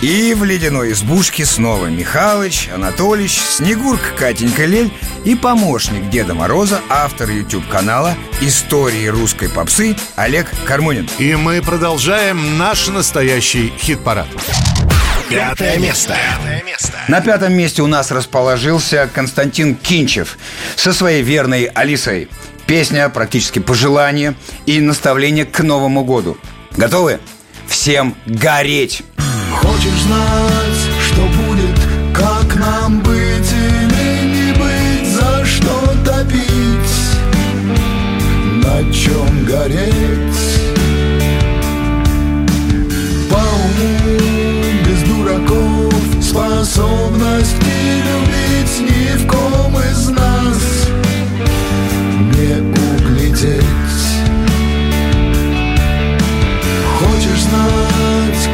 C: И в ледяной избушке снова Михалыч, Анатолич, Снегурка Катенька Лель и помощник Деда Мороза, автор YouTube-канала «Истории русской попсы» Олег Кармунин.
B: И мы продолжаем наш настоящий хит-парад.
A: Пятое место.
C: На пятом месте у нас расположился Константин Кинчев со своей верной Алисой. Песня практически пожелание и наставление к Новому году. Готовы? Всем гореть!
J: Хочешь знать, что будет, как нам быть или не быть, за что топить, на чем гореть? По уму, без дураков, способности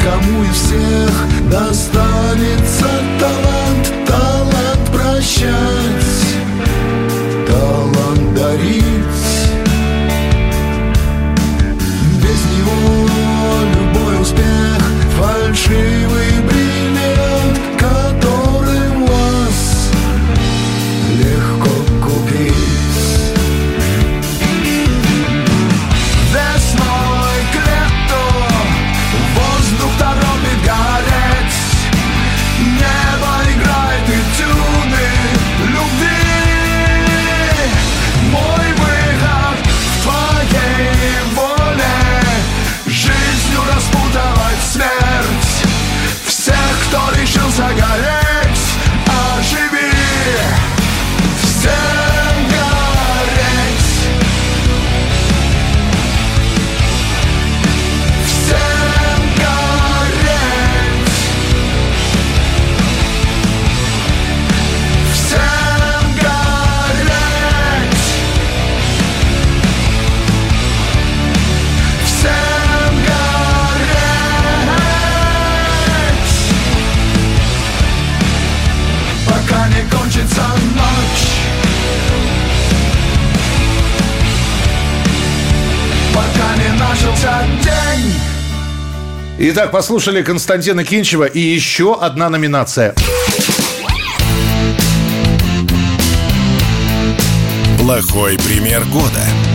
J: кому из всех достанется талант, талант прощать, талант дарить. Без него любой успех фальшивый
B: Итак, послушали Константина Кинчева и еще одна номинация.
A: Плохой пример года.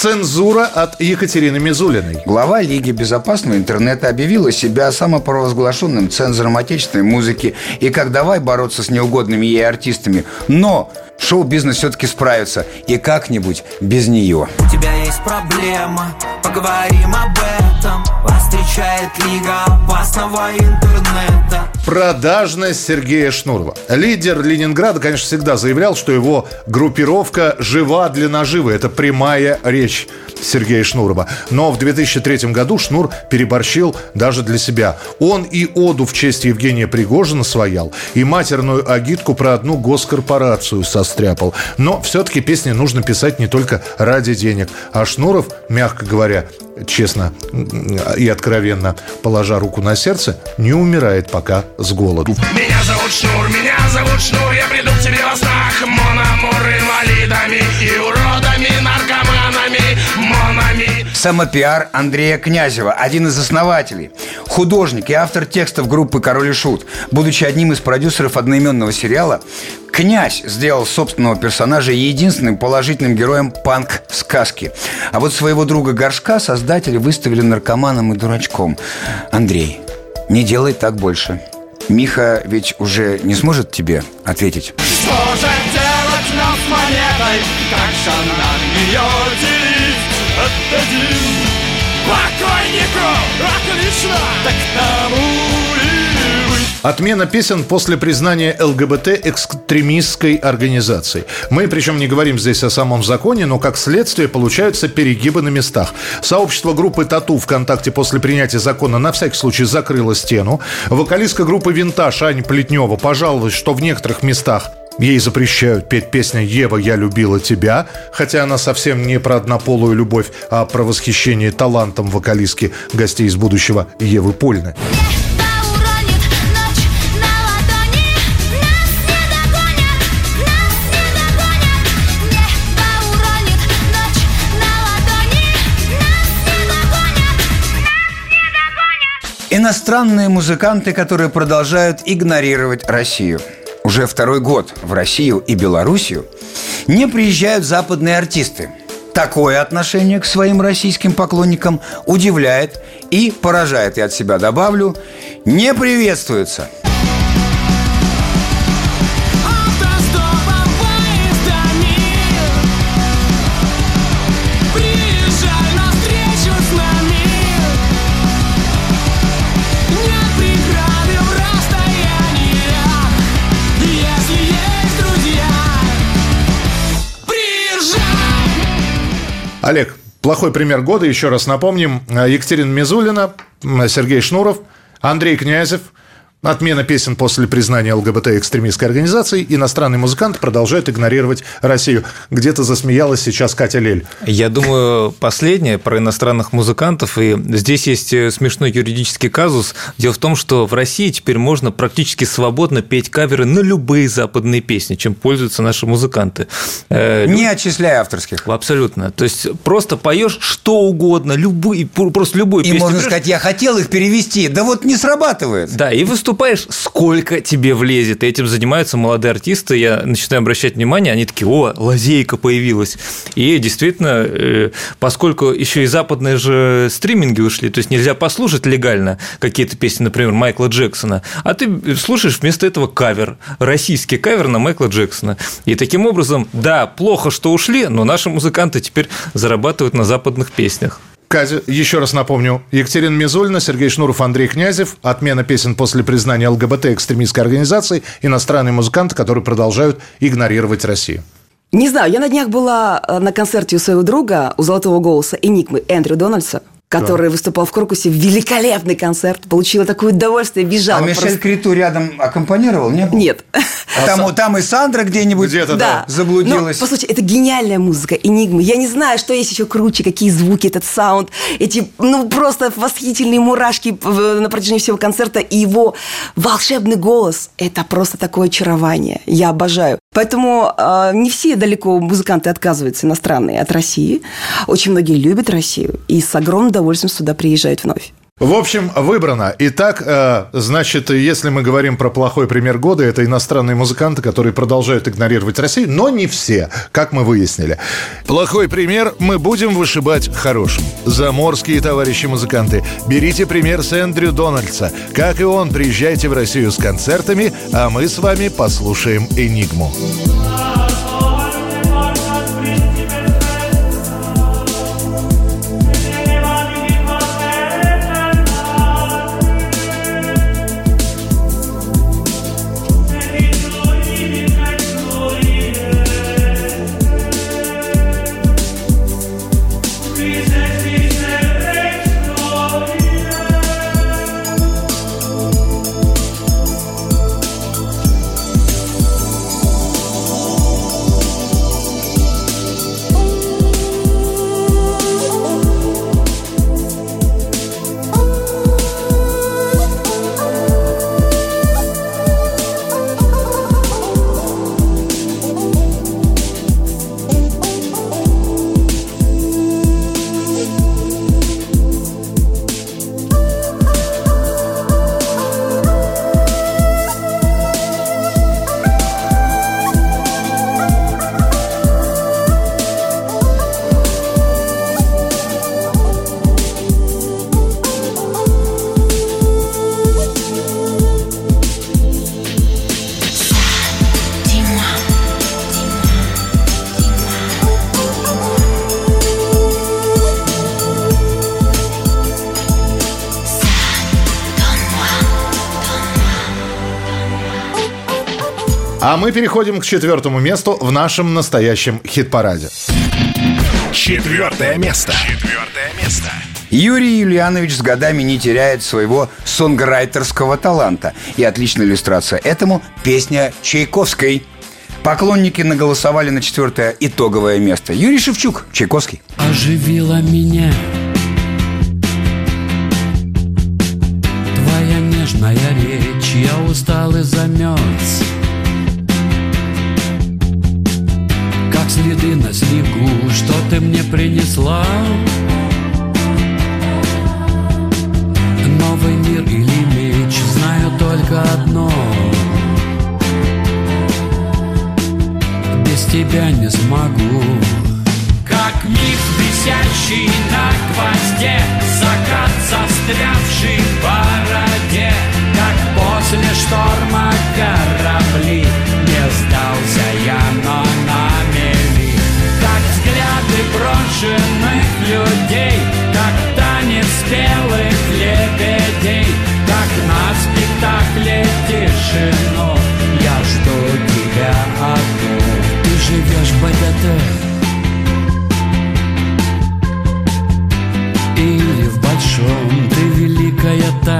B: Цензура от Екатерины Мизулиной.
C: Глава Лиги безопасного интернета объявила себя самопровозглашенным цензором отечественной музыки и как давай бороться с неугодными ей артистами. Но шоу-бизнес все-таки справится и как-нибудь без нее.
N: У тебя есть проблема, поговорим об этом Вас встречает Лига опасного интернета
B: Продажность Сергея Шнурова. Лидер Ленинграда, конечно, всегда заявлял, что его группировка жива для наживы. Это прямая речь Сергея Шнурова. Но в 2003 году Шнур переборщил даже для себя. Он и оду в честь Евгения Пригожина своял, и матерную агитку про одну госкорпорацию состряпал. Но все-таки песни нужно писать не только ради денег. А Шнуров, мягко говоря, честно и откровенно, положа руку на сердце, не умирает пока с голоду.
G: Меня зовут Шнур, меня зовут Шнур Я приду к тебе во снах Мономор инвалидами и монами
C: Самопиар Андрея Князева, один из основателей, художник и автор текстов группы «Король и Шут». Будучи одним из продюсеров одноименного сериала, Князь сделал собственного персонажа единственным положительным героем панк-сказки. А вот своего друга Горшка создатели выставили наркоманом и дурачком. Андрей, не делай так больше. Миха ведь уже не сможет тебе ответить.
K: Что же делать нам с монетой? Как же нам ее делить? Отдадим
B: Отмена песен после признания ЛГБТ экстремистской организацией. Мы, причем, не говорим здесь о самом законе, но как следствие получаются перегибы на местах. Сообщество группы Тату ВКонтакте после принятия закона на всякий случай закрыло стену. Вокалистка группы Винтаж Аня Плетнева пожаловалась, что в некоторых местах Ей запрещают петь песню «Ева, я любила тебя», хотя она совсем не про однополую любовь, а про восхищение талантом вокалистки гостей из будущего Евы Польны.
C: Иностранные музыканты, которые продолжают игнорировать Россию. Уже второй год в Россию и Белоруссию не приезжают западные артисты. Такое отношение к своим российским поклонникам удивляет и поражает, я от себя добавлю, не приветствуется.
B: Олег, плохой пример года, еще раз напомним. Екатерина Мизулина, Сергей Шнуров, Андрей Князев. Отмена песен после признания ЛГБТ-экстремистской организации. Иностранные музыканты продолжают игнорировать Россию. Где-то засмеялась сейчас Катя Лель.
H: Я думаю, последнее про иностранных музыкантов. И здесь есть э, смешной юридический казус. Дело в том, что в России теперь можно практически свободно петь каверы на любые западные песни, чем пользуются наши музыканты. Э,
C: Не отчисляя авторских.
H: Абсолютно. То есть просто поешь что угодно, любой, просто любой
C: И можно сказать, я хотел их перевести, да вот не срабатывает.
H: Да, и выступаешь, сколько тебе влезет. И этим занимаются молодые артисты. Я начинаю обращать внимание, они такие, о, лазейка появилась. И действительно, э, поскольку еще и западные же стриминги ушли, то есть нельзя послушать легально какие-то песни, например, Майкла Джексона, а ты слушаешь вместо этого кавер, российский кавер на Майкла Джексона. И таким образом, да, плохо, что ушли, но наши музыканты теперь зарабатывают на западных песнях.
B: Катя, еще раз напомню. Екатерина Мизулина, Сергей Шнуров, Андрей Князев. Отмена песен после признания ЛГБТ-экстремистской организации. Иностранные музыканты, которые продолжают игнорировать Россию.
D: Не знаю, я на днях была э, на концерте у своего друга, у «Золотого голоса» Энигмы Эндрю Дональдса, который выступал в Крокусе. Великолепный концерт. Получила такое удовольствие, бежала.
C: А Мишель
D: просто.
C: Криту рядом аккомпанировал, не было?
D: Нет.
C: А там, там и Сандра где-нибудь
D: Да.
C: заблудилась.
D: Но, по сути, это гениальная музыка, энигмы. Я не знаю, что есть еще круче, какие звуки, этот саунд, эти, ну, просто восхитительные мурашки на протяжении всего концерта, и его волшебный голос – это просто такое очарование. Я обожаю. Поэтому э, не все далеко музыканты отказываются, иностранные, от России. Очень многие любят Россию и с огромным удовольствием сюда приезжают вновь.
B: В общем, выбрано. Итак, э, значит, если мы говорим про плохой пример года, это иностранные музыканты, которые продолжают игнорировать Россию, но не все, как мы выяснили. Плохой пример мы будем вышибать хорошим. Заморские товарищи музыканты, берите пример с Эндрю Дональдса. Как и он, приезжайте в Россию с концертами, а мы с вами послушаем «Энигму». А мы переходим к четвертому месту в нашем настоящем хит-параде.
A: Четвертое место. Четвертое место.
C: Юрий Юлианович с годами не теряет своего сонграйтерского таланта. И отличная иллюстрация этому – песня Чайковской. Поклонники наголосовали на четвертое итоговое место. Юрий Шевчук, Чайковский.
O: оживила меня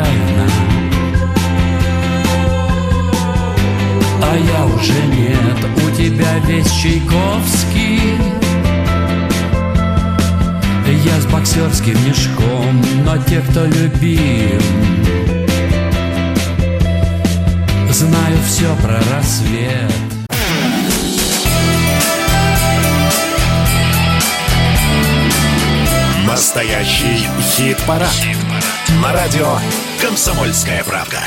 O: тайна А я уже нет, у тебя весь Чайковский. Я с боксерским мешком, но те, кто любим Знают все про рассвет.
A: Настоящий хит-парад. На радио «Комсомольская правда».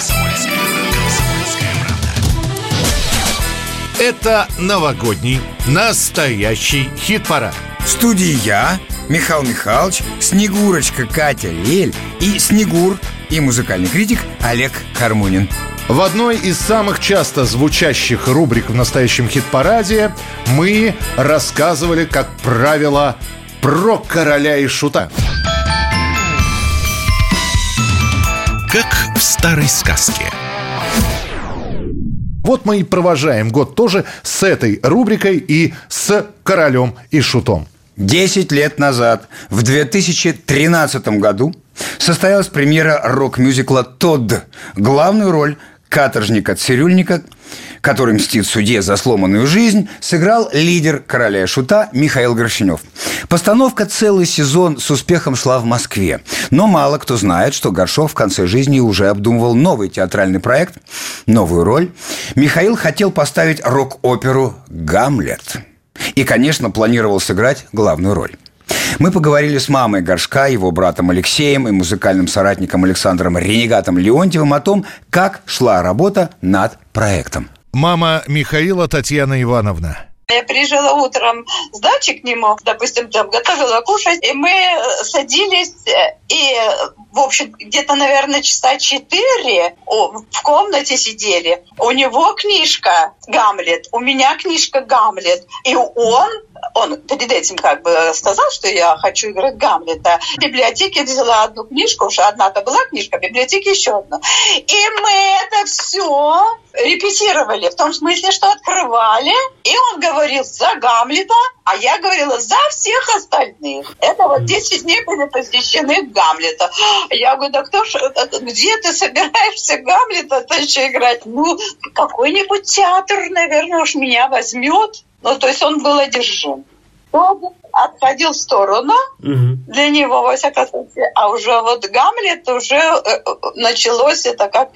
B: Это новогодний настоящий хит-парад.
C: В студии я, Михаил Михайлович, Снегурочка Катя Лель и Снегур и музыкальный критик Олег Хармунин.
B: В одной из самых часто звучащих рубрик в настоящем хит-параде мы рассказывали, как правило, про короля и шута.
A: Как в старой сказке.
B: Вот мы и провожаем год тоже с этой рубрикой и с королем и шутом.
C: Десять лет назад, в 2013 году, состоялась премьера рок-мюзикла «Тодд». Главную роль каторжника-цирюльника, который мстит суде за сломанную жизнь, сыграл лидер «Короля и шута» Михаил Горшинев. Постановка целый сезон с успехом шла в Москве. Но мало кто знает, что Горшов в конце жизни уже обдумывал новый театральный проект, новую роль. Михаил хотел поставить рок-оперу «Гамлет». И, конечно, планировал сыграть главную роль. Мы поговорили с мамой Горшка, его братом Алексеем и музыкальным соратником Александром Ренегатом Леонтьевым о том, как шла работа над проектом.
B: Мама Михаила Татьяна Ивановна.
P: Я приезжала утром с дачи к нему, допустим, там готовила кушать, и мы э, садились, э, и, в общем, где-то, наверное, часа четыре в комнате сидели. У него книжка «Гамлет», у меня книжка «Гамлет», и он он перед этим как бы сказал, что я хочу играть Гамлета. В библиотеке взяла одну книжку, уже одна-то была книжка, в библиотеке еще одну. И мы это все репетировали, в том смысле, что открывали, и он говорил за Гамлета, а я говорила за всех остальных. Это вот 10 дней были посвящены Гамлета. Я говорю, да кто ж, где ты собираешься Гамлета-то еще играть? Ну, какой-нибудь театр, наверное, уж меня возьмет. Ну, то есть он был одержим. Он отходил в сторону для него, во всяком случае. А уже вот Гамлет уже э, э, началось это как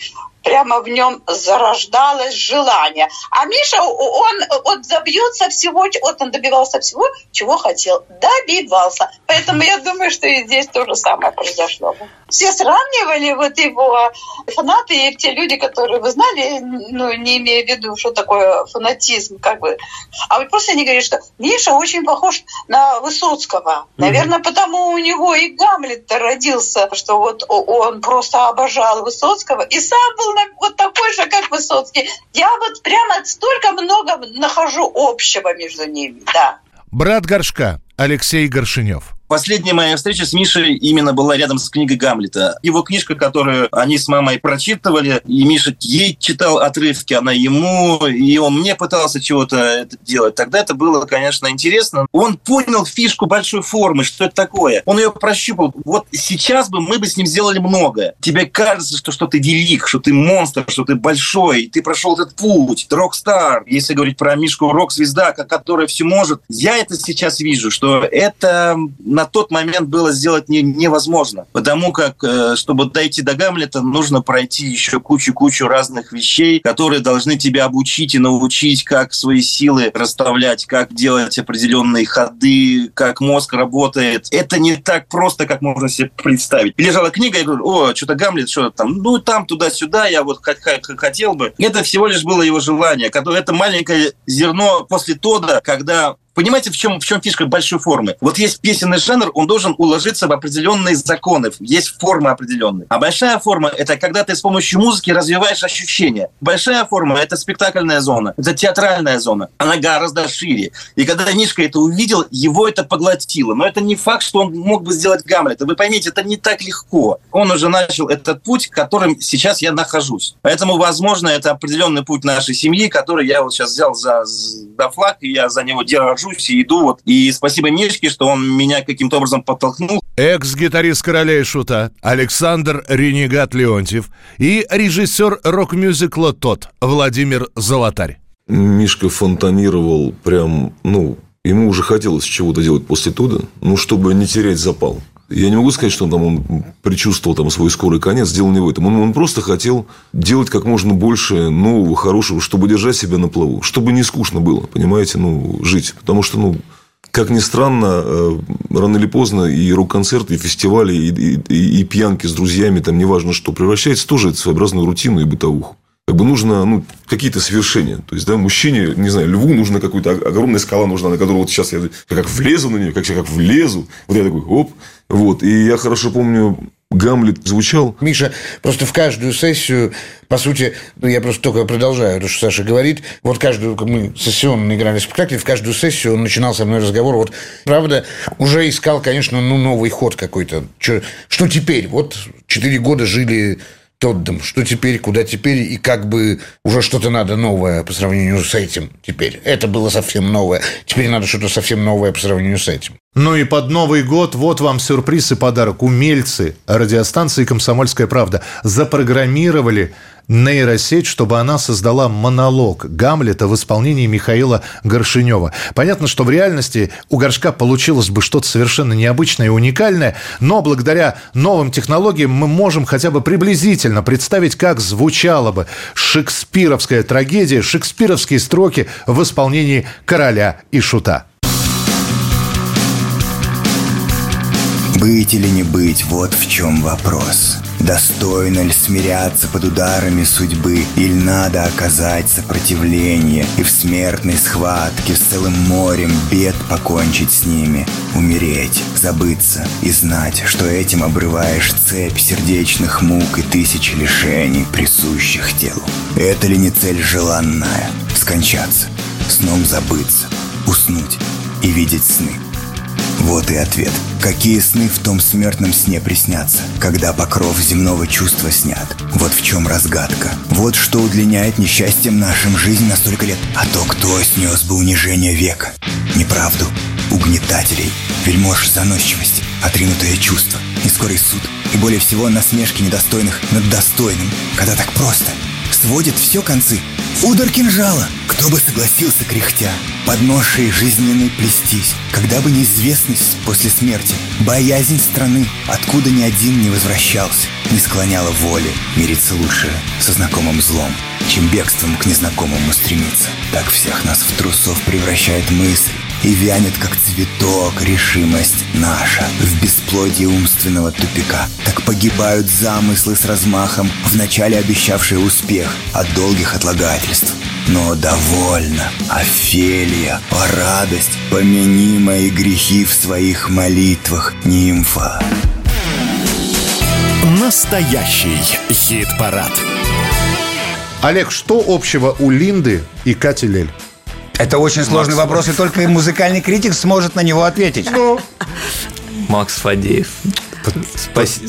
P: прямо в нем зарождалось желание. А Миша, он, он добьется всего, вот он добивался всего, чего хотел. Добивался. Поэтому я думаю, что и здесь то же самое произошло. Все сравнивали вот его фанаты и те люди, которые вы знали, ну, не имея в виду, что такое фанатизм, как бы. А вот просто они говорят, что Миша очень похож на Высоцкого. Наверное, потому у него и Гамлет родился, что вот он просто обожал Высоцкого и сам был вот такой же, как Высоцкий. Я вот прямо столько много нахожу общего между ними, да.
B: Брат Горшка Алексей Горшинев.
Q: Последняя моя встреча с Мишей именно была рядом с книгой Гамлета. Его книжка, которую они с мамой прочитывали, и Миша ей читал отрывки, она ему, и он мне пытался чего-то делать. Тогда это было, конечно, интересно. Он понял фишку большой формы, что это такое. Он ее прощупал. Вот сейчас бы мы бы с ним сделали многое. Тебе кажется, что, что ты велик, что ты монстр, что ты большой, ты прошел этот путь, ты рок-стар. Если говорить про Мишку, рок-звезда, которая все может. Я это сейчас вижу, что это на тот момент было сделать не, невозможно. Потому как, э, чтобы дойти до Гамлета, нужно пройти еще кучу-кучу разных вещей, которые должны тебя обучить и научить, как свои силы расставлять, как делать определенные ходы, как мозг работает. Это не так просто, как можно себе представить. Лежала книга, я говорю, о, что-то Гамлет, что там, ну, там, туда-сюда, я вот хотел бы. Это всего лишь было его желание, которое это маленькое зерно после Тода, когда Понимаете, в чем, в чем фишка большой формы? Вот есть песенный жанр, он должен уложиться в определенные законы, есть форма определенная. А большая форма – это когда ты с помощью музыки развиваешь ощущения. Большая форма – это спектакльная зона, это театральная зона. Она гораздо шире. И когда Мишка это увидел, его это поглотило. Но это не факт, что он мог бы сделать Гамлета. Вы поймите, это не так легко. Он уже начал этот путь, которым сейчас я нахожусь. Поэтому, возможно, это определенный путь нашей семьи, который я вот сейчас взял за, за флаг, и я за него держу держусь и иду. Вот. И спасибо Мишке, что он меня каким-то образом подтолкнул.
B: Экс-гитарист короля и шута Александр Ренегат Леонтьев и режиссер рок-мюзикла «Тот» Владимир Золотарь.
R: Мишка фонтанировал прям, ну, ему уже хотелось чего-то делать после туда, ну, чтобы не терять запал. Я не могу сказать, что он, там, он предчувствовал там, свой скорый конец. Дело не в этом. Он, он просто хотел делать как можно больше нового, хорошего, чтобы держать себя на плаву. Чтобы не скучно было, понимаете, ну, жить. Потому что, ну, как ни странно, э, рано или поздно и рок-концерты, и фестивали, и, и, и пьянки с друзьями, там неважно что, превращается тоже в своеобразную рутину и бытовуху как бы нужно ну, какие-то совершения. То есть, да, мужчине, не знаю, льву нужна какая-то огромная скала нужна, на которую вот сейчас я как влезу на нее, как я как влезу. Вот я такой, оп. Вот. И я хорошо помню, Гамлет звучал.
S: Миша просто в каждую сессию, по сути, ну, я просто только продолжаю то, что Саша говорит, вот каждую, мы сессионно играли спектакль, в каждую сессию он начинал со мной разговор, вот, правда, уже искал, конечно, ну, новый ход какой-то. Что, что теперь? Вот четыре года жили Тоддом, что теперь, куда теперь, и как бы уже что-то надо новое по сравнению с этим теперь. Это было совсем новое. Теперь надо что-то совсем новое по сравнению с этим.
B: Ну и под Новый год вот вам сюрприз и подарок. Умельцы радиостанции «Комсомольская правда» запрограммировали нейросеть, чтобы она создала монолог Гамлета в исполнении Михаила Горшинева. Понятно, что в реальности у Горшка получилось бы что-то совершенно необычное и уникальное, но благодаря новым технологиям мы можем хотя бы приблизительно представить, как звучала бы шекспировская трагедия, шекспировские строки в исполнении короля и шута.
T: Быть или не быть, вот в чем вопрос. Достойно ли смиряться под ударами судьбы, или надо оказать сопротивление и в смертной схватке с целым морем бед покончить с ними, умереть, забыться и знать, что этим обрываешь цепь сердечных мук и тысячи лишений, присущих телу. Это ли не цель желанная? Скончаться, сном забыться, уснуть и видеть сны – вот и ответ. Какие сны в том смертном сне приснятся, когда покров земного чувства снят? Вот в чем разгадка. Вот что удлиняет несчастьем нашим жизнь на столько лет. А то кто снес бы унижение века? Неправду, угнетателей, вельмож заносчивость, отринутое чувство, нескорый суд и более всего насмешки недостойных над достойным, когда так просто сводит все концы. Удар кинжала. Кто бы согласился, кряхтя, под ношей жизненной плестись, когда бы неизвестность после смерти, боязнь страны, откуда ни один не возвращался, не склоняла воли мириться лучше со знакомым злом, чем бегством к незнакомому стремиться. Так всех нас в трусов превращает мысль, и вянет, как цветок, решимость наша В бесплодие умственного тупика Так погибают замыслы с размахом Вначале обещавшие успех От долгих отлагательств но довольно, Офелия, о радость, помяни мои грехи в своих молитвах, нимфа.
A: Настоящий хит-парад.
B: Олег, что общего у Линды и Кати Лель?
C: Это очень сложный
H: Макс.
C: вопрос, и только музыкальный критик сможет на него ответить.
H: Макс Фадеев.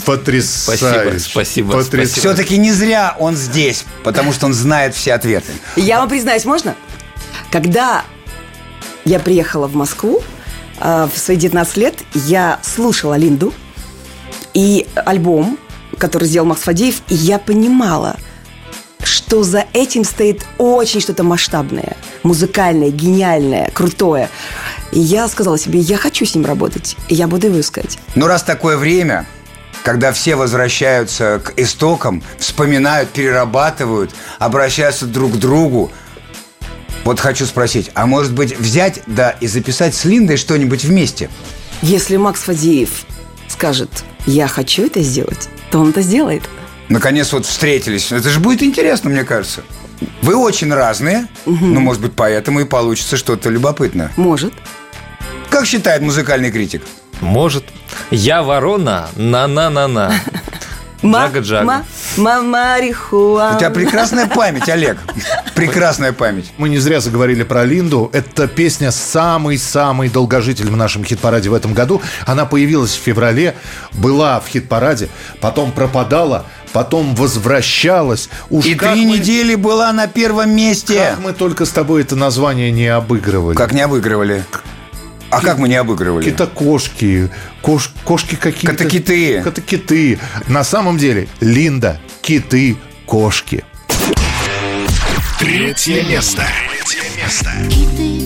B: Потрясающе.
H: Спасибо, спасибо.
B: Потрясающе.
C: Все-таки не зря он здесь, потому что он знает все ответы.
D: Я вам признаюсь, можно? Когда я приехала в Москву э, в свои 19 лет, я слушала Линду и альбом, который сделал Макс Фадеев, и я понимала, что за этим стоит очень что-то масштабное, музыкальное, гениальное, крутое. И я сказала себе, я хочу с ним работать, и я буду его искать.
C: Но раз такое время, когда все возвращаются к истокам, вспоминают, перерабатывают, обращаются друг к другу, вот хочу спросить, а может быть взять, да, и записать с Линдой что-нибудь вместе?
D: Если Макс Фадеев скажет, я хочу это сделать, то он это сделает.
C: Наконец вот встретились. Это же будет интересно, мне кажется. Вы очень разные, но, может быть, поэтому и получится что-то любопытное.
D: Может.
C: Как считает музыкальный критик?
H: Может. Я ворона, на-на-на-на.
D: Ма,
H: Джага-джага.
D: ма, ма, марихуана.
C: У тебя прекрасная память, Олег. Прекрасная память.
B: Мы не зря заговорили про Линду. Эта песня самый-самый долгожитель в нашем хит-параде в этом году. Она появилась в феврале, была в хит-параде, потом пропадала, потом возвращалась. Уж
C: И три
B: мы-
C: недели была на первом месте.
B: Как мы только с тобой это название не обыгрывали.
C: Как не обыгрывали? А как мы не обыгрывали?
B: Какие-то кошки, кош- кошки какие-то.
C: Кота-киты.
B: Кота-киты. На самом деле, Линда, киты, кошки.
A: Третье место. Третье место.
I: Киты,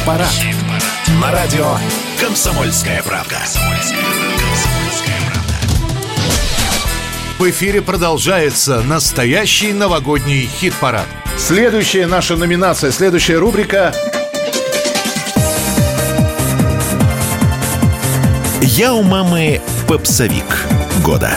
A: хит-парад. На радио «Комсомольская правда».
B: В эфире продолжается настоящий новогодний хит-парад. Следующая наша номинация, следующая рубрика
A: Я у мамы попсовик года.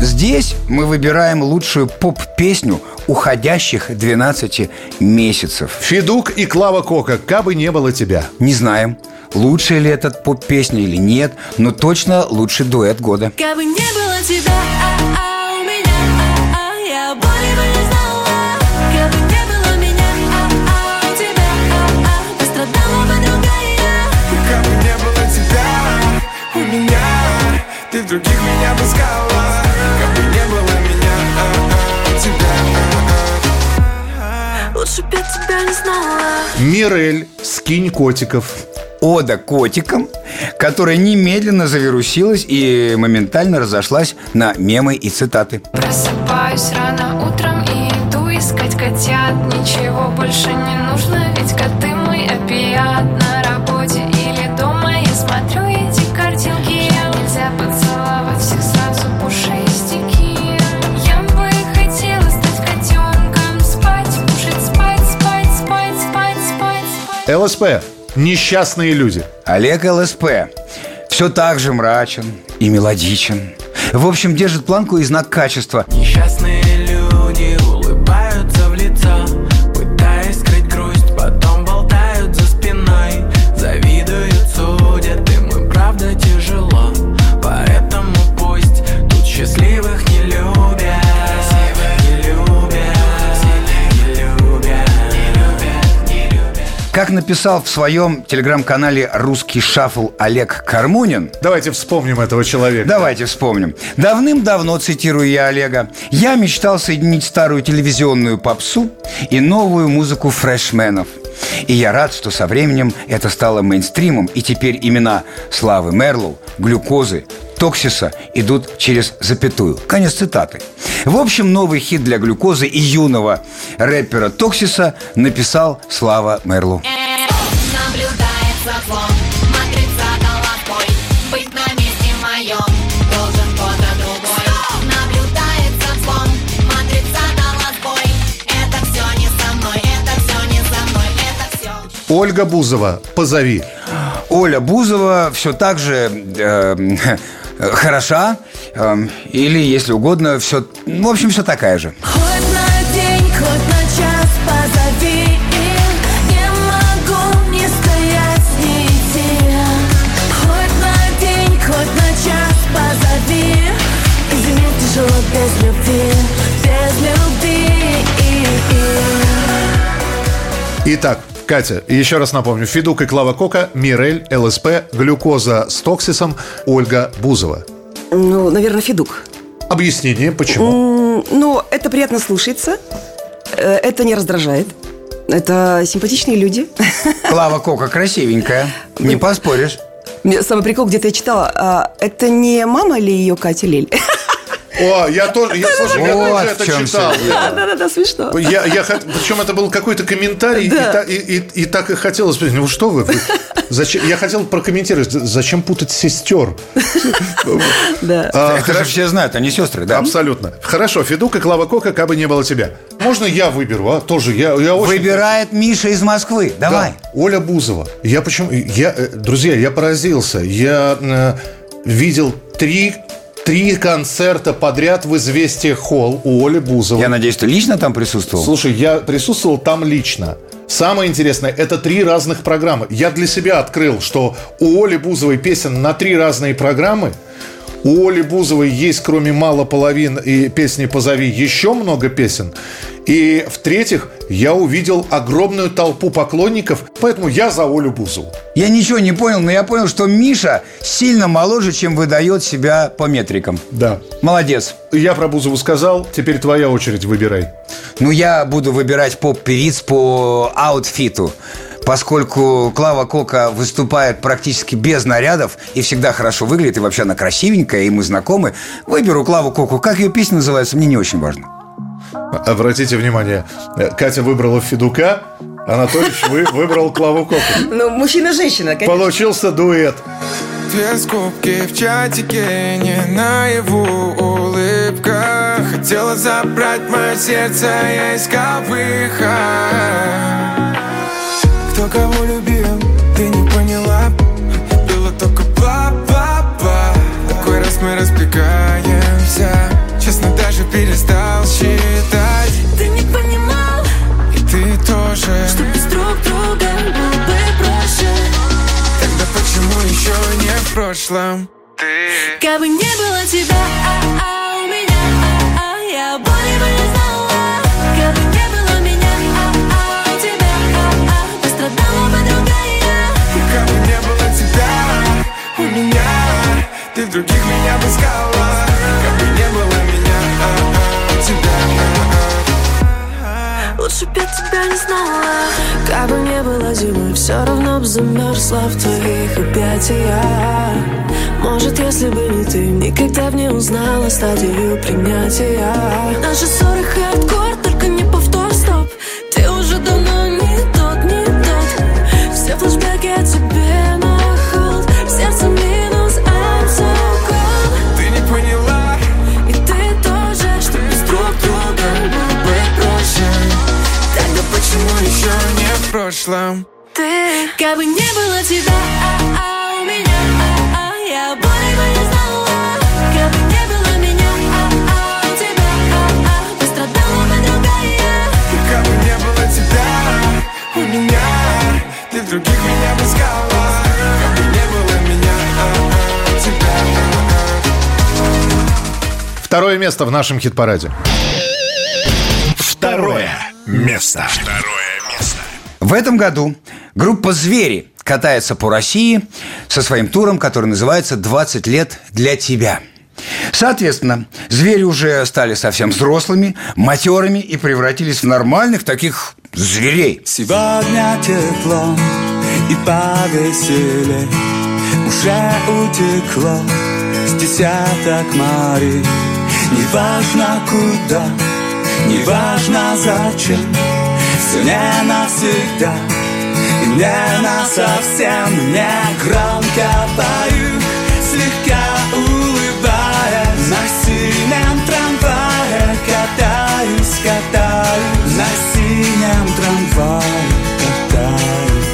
C: Здесь мы выбираем лучшую поп-песню уходящих 12 месяцев.
B: Федук и Клава Кока «Кабы не было тебя».
C: Не знаем, лучшая ли этот поп-песня или нет, но точно лучший дуэт года.
I: Как бы не было тебя, а, а, у меня, бы не
B: Мирель «Скинь котиков».
C: Ода котикам, которая немедленно завирусилась и моментально разошлась на мемы и цитаты.
F: Просыпаюсь рано утром и иду искать котят Ничего больше не нужно,
B: ЛСП «Несчастные люди».
C: Олег ЛСП все так же мрачен и мелодичен. В общем, держит планку и знак качества.
K: Несчастные
C: написал в своем телеграм-канале «Русский шафл» Олег Кармунин.
B: Давайте вспомним этого человека.
C: Давайте вспомним. Давным-давно, цитирую я Олега, я мечтал соединить старую телевизионную попсу и новую музыку фрешменов. И я рад, что со временем это стало мейнстримом, и теперь имена Славы Мерлоу, Глюкозы, Токсиса идут через запятую. Конец цитаты. В общем, новый хит для глюкозы и юного рэпера Токсиса написал Слава
E: все
B: Ольга Бузова, позови.
C: Оля Бузова все так же э, хороша, э, или, если угодно, все, в общем, все такая же.
F: Хоть на день, хоть на час позови Не могу не стоять, не идти Хоть на день, хоть на час позови Извини, тяжело без любви, без любви.
B: Итак, Катя, еще раз напомню. Федук и Клава Кока, Мирель, ЛСП, глюкоза с токсисом, Ольга Бузова.
D: Ну, наверное, Федук.
B: Объяснение, почему?
D: Ну, это приятно слушается. Э, Это не раздражает. Это симпатичные люди.
C: Клава Кока красивенькая, не поспоришь.
D: Мне самый прикол, где-то я читала, а, это не мама ли ее Катя Лель?
B: О, я тоже, я, слушай, я тоже это читал.
C: всё дело.
D: Да-да-да, смешно.
B: Я, я, причем это был какой-то комментарий,
D: Да.
B: и, та- и, и- и так и хотелось спросить, ну что вы, вы- зачем, я хотел прокомментировать, зачем путать сестер?
D: Да.
B: А,
C: Это же все знают, они сестры, да?
B: Абсолютно. Хорошо, Федук и Клава Кока, как бы не было тебя. Можно я выберу, а? Тоже, я, я очень...
C: Выбирает Миша из Москвы. Давай.
B: Да, Оля Бузова. Я почему... Я, э, друзья, я поразился. Я э, видел три, три концерта подряд в «Известия Холл» у Оли Бузовой.
C: Я надеюсь, ты лично там присутствовал?
B: Слушай, я присутствовал там лично. Самое интересное, это три разных программы. Я для себя открыл, что у Оли Бузовой песен на три разные программы. У Оли Бузовой есть, кроме «Мало половин» и песни «Позови», еще много песен. И, в-третьих, я увидел огромную толпу поклонников, поэтому я за Олю Бузову.
C: Я ничего не понял, но я понял, что Миша сильно моложе, чем выдает себя по метрикам.
B: Да.
C: Молодец.
B: Я про Бузову сказал, теперь твоя очередь, выбирай.
C: Ну, я буду выбирать поп-певиц по аутфиту. Поскольку Клава Кока выступает практически без нарядов и всегда хорошо выглядит, и вообще она красивенькая, и мы знакомы, выберу Клаву Коку. Как ее песня называется, мне не очень важно.
B: Обратите внимание, э, Катя выбрала Федука, Анатольевич вы выбрал Клаву Коку.
D: Ну, мужчина-женщина, конечно.
B: Получился дуэт.
L: Две скобки в чатике, не наяву улыбка Хотела забрать мое сердце, я искал выход Кто кого любил, ты не поняла. Было только бла-бла-бла Такой раз мы разбегаемся. Честно, даже перестал считать.
F: Ты не понимал,
L: И ты тоже.
F: что без друг друга было бы проще.
L: Тогда почему еще не в прошлом?
F: Как бы не было тебя, а,
L: Ты других меня бы искала Как бы не было меня а, а, тебя а,
F: Лучше б я тебя не знала. Как бы не было зимы Все равно б замерзла в твоих объятиях. Может, если бы не ты Никогда б не узнала стадию принятия. Наши ссоры хардкор, только не повтор, стоп. Ты уже давно не тот, не тот. Все флешбеки о тебе в
L: прошлом?
F: Ты, как бы не было тебя, а, а, у меня, а, а, я боли бы не знала. Как бы не было меня, а, а, у тебя, а, а, пострадала бы другая.
L: Как бы не было тебя у меня Ты других меня бы искала Как бы не было меня а, а, у тебя а, а.
B: Второе место в нашем хит-параде.
A: Второе место. Второе место.
C: В этом году группа «Звери» катается по России со своим туром, который называется «20 лет для тебя». Соответственно, звери уже стали совсем взрослыми, матерыми и превратились в нормальных таких зверей.
U: Сегодня тепло и повеселее Уже утекло с десяток морей Неважно куда, неважно зачем Все не навсегда и не насовсем Не громко пою, слегка улыбаясь. На синем трамвае катаюсь, катаюсь. На синем трамвае катаюсь.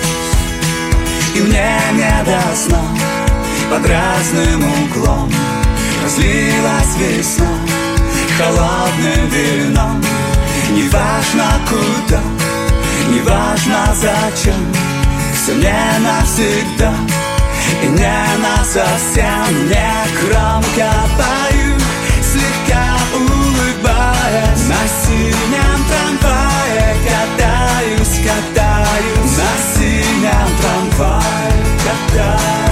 U: И мне не до сна под разным углом. Разлилась весна холодным вином Неважно куда, неважно зачем Все не навсегда. И не насовсем Не громко пою, слегка улыбаясь На синем трамвае катаюсь, катаюсь. На синем трамвае катаюсь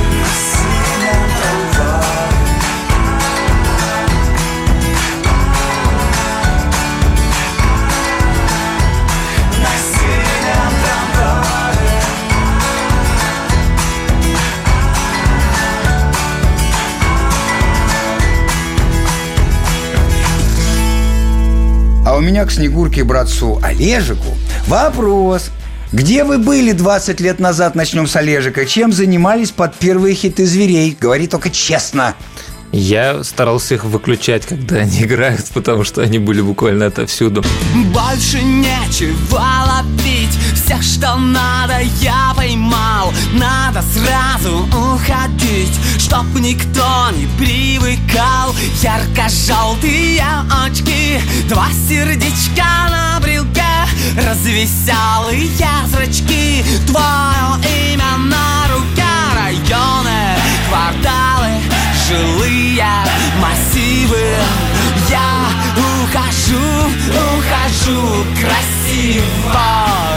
C: у меня к Снегурке братцу Олежику вопрос. Где вы были 20 лет назад, начнем с Олежика? Чем занимались под первые хиты зверей? Говори только честно.
H: Я старался их выключать, когда они играют, потому что они были буквально отовсюду.
U: Больше нечего ловить Все, что надо, я поймал Надо сразу уходить Чтоб никто не привыкал. Ярко-желтые очки Два сердечка на брелке Развеселые зрачки Твое имя на руке. Районы, кварталы, жилые массивы. Я ухожу, ухожу красиво.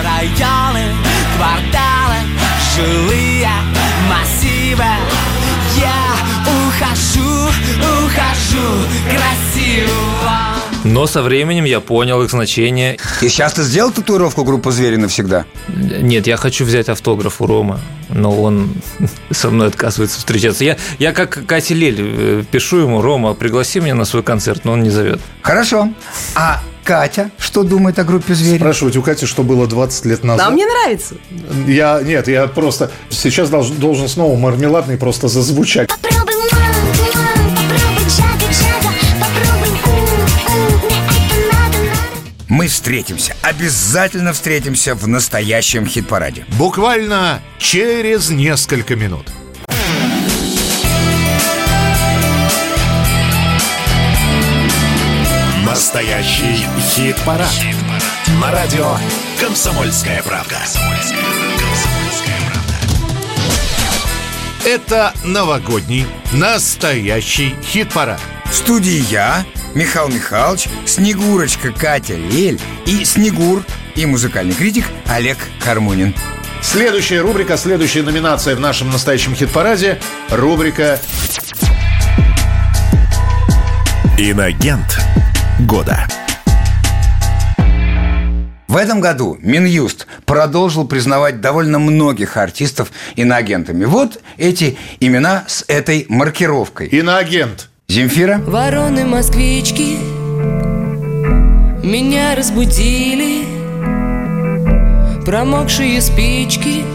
U: Районы, кварталы, жилые массивы Я ухожу, ухожу красиво
H: Но со временем я понял их значение.
C: И сейчас ты сделал татуировку группы «Звери» навсегда?
H: Нет, я хочу взять автограф у Рома, но он со мной отказывается встречаться. Я, я как Катя Лель э, пишу ему, Рома, пригласи меня на свой концерт, но он не зовет.
C: Хорошо. А Катя что думает о группе «Звери»?
B: Спрашивать у Кати, что было 20 лет назад.
D: Нам мне нравится.
B: Я, нет, я просто сейчас должен, должен снова мармеладный просто зазвучать.
V: Попробуй, мам, мам, попробуй, джага, джага, попробуй, м, м, мне это надо, надо.
C: Мы встретимся, обязательно встретимся в настоящем хит-параде.
B: Буквально через несколько минут.
A: Настоящий хит-парад. На радио «Комсомольская правда».
B: Это новогодний, настоящий хит-парад.
C: В студии я, Михаил Михайлович, Снегурочка Катя Лель и Снегур и музыкальный критик Олег Хармунин.
B: Следующая рубрика, следующая номинация в нашем настоящем хит-параде – рубрика
A: Инагент года.
C: В этом году Минюст продолжил признавать довольно многих артистов иноагентами. Вот эти имена с этой маркировкой.
B: Иноагент.
C: Земфира,
F: Вороны-москвички Меня разбудили Промокшие спички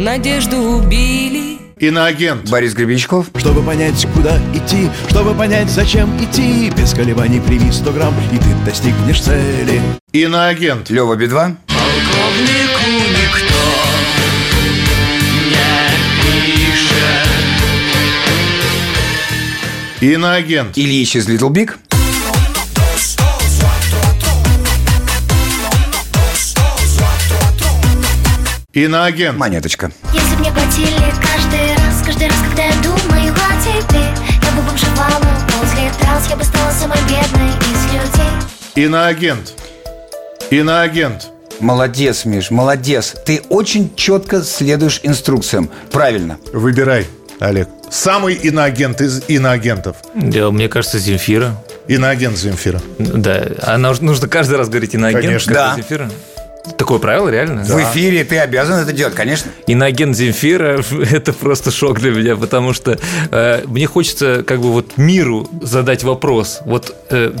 F: Надежду убили
B: Иноагент.
C: Борис Гребенщиков,
W: Чтобы понять, куда идти, чтобы понять, зачем идти Без колебаний прими 100 грамм, и ты достигнешь цели
B: Иноагент.
C: Лева Бедва,
U: Полковнику никто не пишет
B: Иноагент.
C: Ильич из Little Big,
B: Иноагент.
C: Монеточка.
V: Если б мне платили каждый раз, каждый раз, когда я думаю о тебе Я бы бомжевала возле я бы стала самой бедной из людей
B: Иноагент. Иноагент.
C: Молодец, Миш, молодец. Ты очень четко следуешь инструкциям. Правильно.
B: Выбирай, Олег. Самый иноагент из иноагентов.
H: Да, мне кажется, Земфира.
B: Иноагент Земфира.
H: Да, а нуж- нужно каждый раз говорить иноагент.
B: Конечно.
C: Да.
H: Земфира. Такое правило, реально?
C: В эфире ты обязан это делать, конечно.
H: Иноагент Земфира – это просто шок для меня, потому что э, мне хочется как бы вот миру задать вопрос. Вот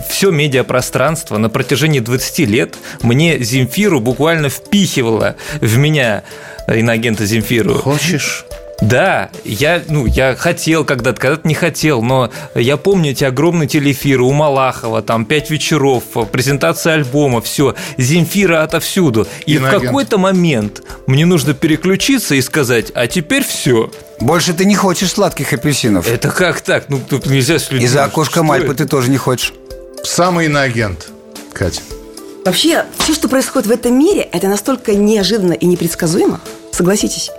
H: все медиапространство на протяжении 20 лет мне Земфиру буквально впихивало в меня э, иноагента Земфиру.
B: Хочешь?
H: Да, я, ну, я хотел когда-то, когда-то не хотел, но я помню эти огромные телеэфиры у Малахова, там, пять вечеров, презентация альбома, все, Земфира отовсюду. И в
B: Иноагент.
H: какой-то момент мне нужно переключиться и сказать, а теперь все.
C: Больше ты не хочешь сладких апельсинов.
H: Это как так? Ну, тут нельзя с людьми.
C: И за окошко Мальпы ты тоже не хочешь.
B: Самый иноагент, Катя.
D: Вообще, все, что происходит в этом мире, это настолько неожиданно и непредсказуемо. Согласитесь?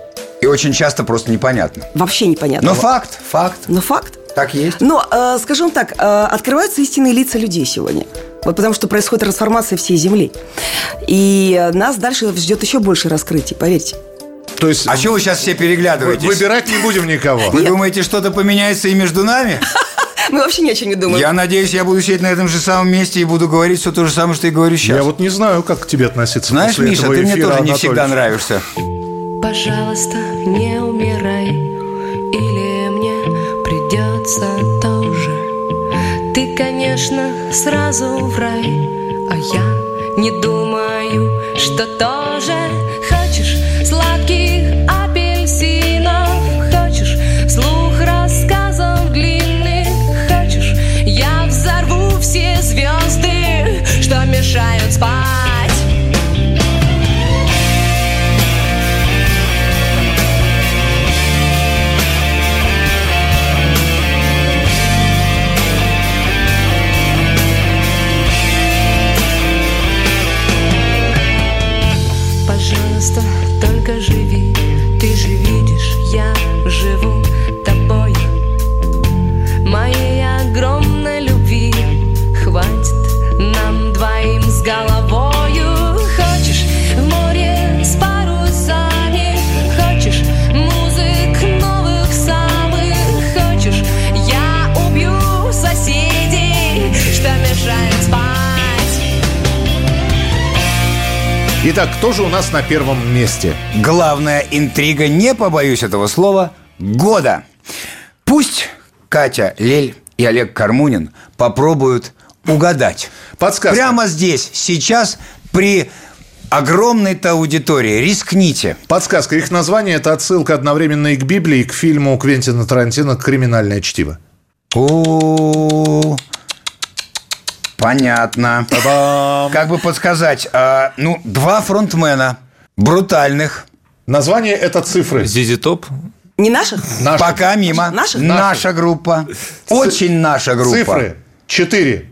C: И очень часто просто непонятно.
D: Вообще непонятно.
C: Но факт, факт.
D: Но факт.
C: Так есть.
D: Но, э, скажем так, э, открываются истинные лица людей сегодня. Вот потому что происходит трансформация всей Земли. И нас дальше ждет еще больше раскрытий, поверьте.
B: То есть
C: А что вы сейчас все переглядываетесь?
B: выбирать не будем никого.
C: Вы думаете, что-то поменяется и между нами?
D: Мы вообще ни о чем не думаем.
C: Я надеюсь, я буду сидеть на этом же самом месте и буду говорить все то же самое, что и говорю сейчас.
B: Я вот не знаю, как к тебе относиться
C: Знаешь,
B: после
C: Миша,
B: этого
C: ты мне тоже не всегда нравишься.
F: Пожалуйста, не умирай, или мне придется тоже. Ты, конечно, сразу в рай, а я не думаю, что тоже
B: Итак, кто же у нас на первом месте?
C: Главная интрига, не побоюсь этого слова, года. Пусть Катя Лель и Олег Кармунин попробуют угадать.
B: Подсказка.
C: Прямо здесь, сейчас, при огромной-то аудитории. Рискните.
B: Подсказка. Их название – это отсылка одновременно и к Библии, и к фильму Квентина Тарантино «Криминальное чтиво».
C: О, понятно. Как бы подсказать? а, ну, два фронтмена, брутальных.
B: Название – это цифры.
H: Зизи Топ.
D: Не наших?
B: Наши.
C: Пока мимо.
D: Наших?
C: Наша группа. Очень наша группа.
B: Цифры. Четыре.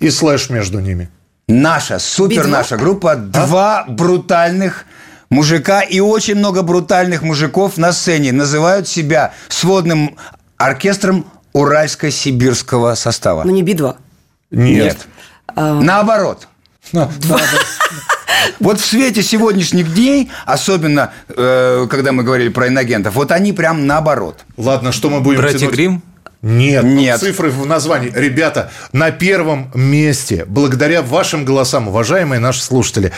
B: И слэш между ними.
C: Наша, супер наша группа. Два брутальных мужика и очень много брутальных мужиков на сцене называют себя сводным оркестром уральско-сибирского состава.
D: Ну, не Би-2.
C: Нет. Наоборот. Вот в свете сегодняшних дней, особенно э, когда мы говорили про иногентов, вот они прям наоборот.
B: Ладно, что мы будем
H: Братья
B: тянуть?
H: Грим.
B: Нет,
C: Нет.
B: цифры в названии. Ребята, на первом месте, благодаря вашим голосам, уважаемые наши слушатели,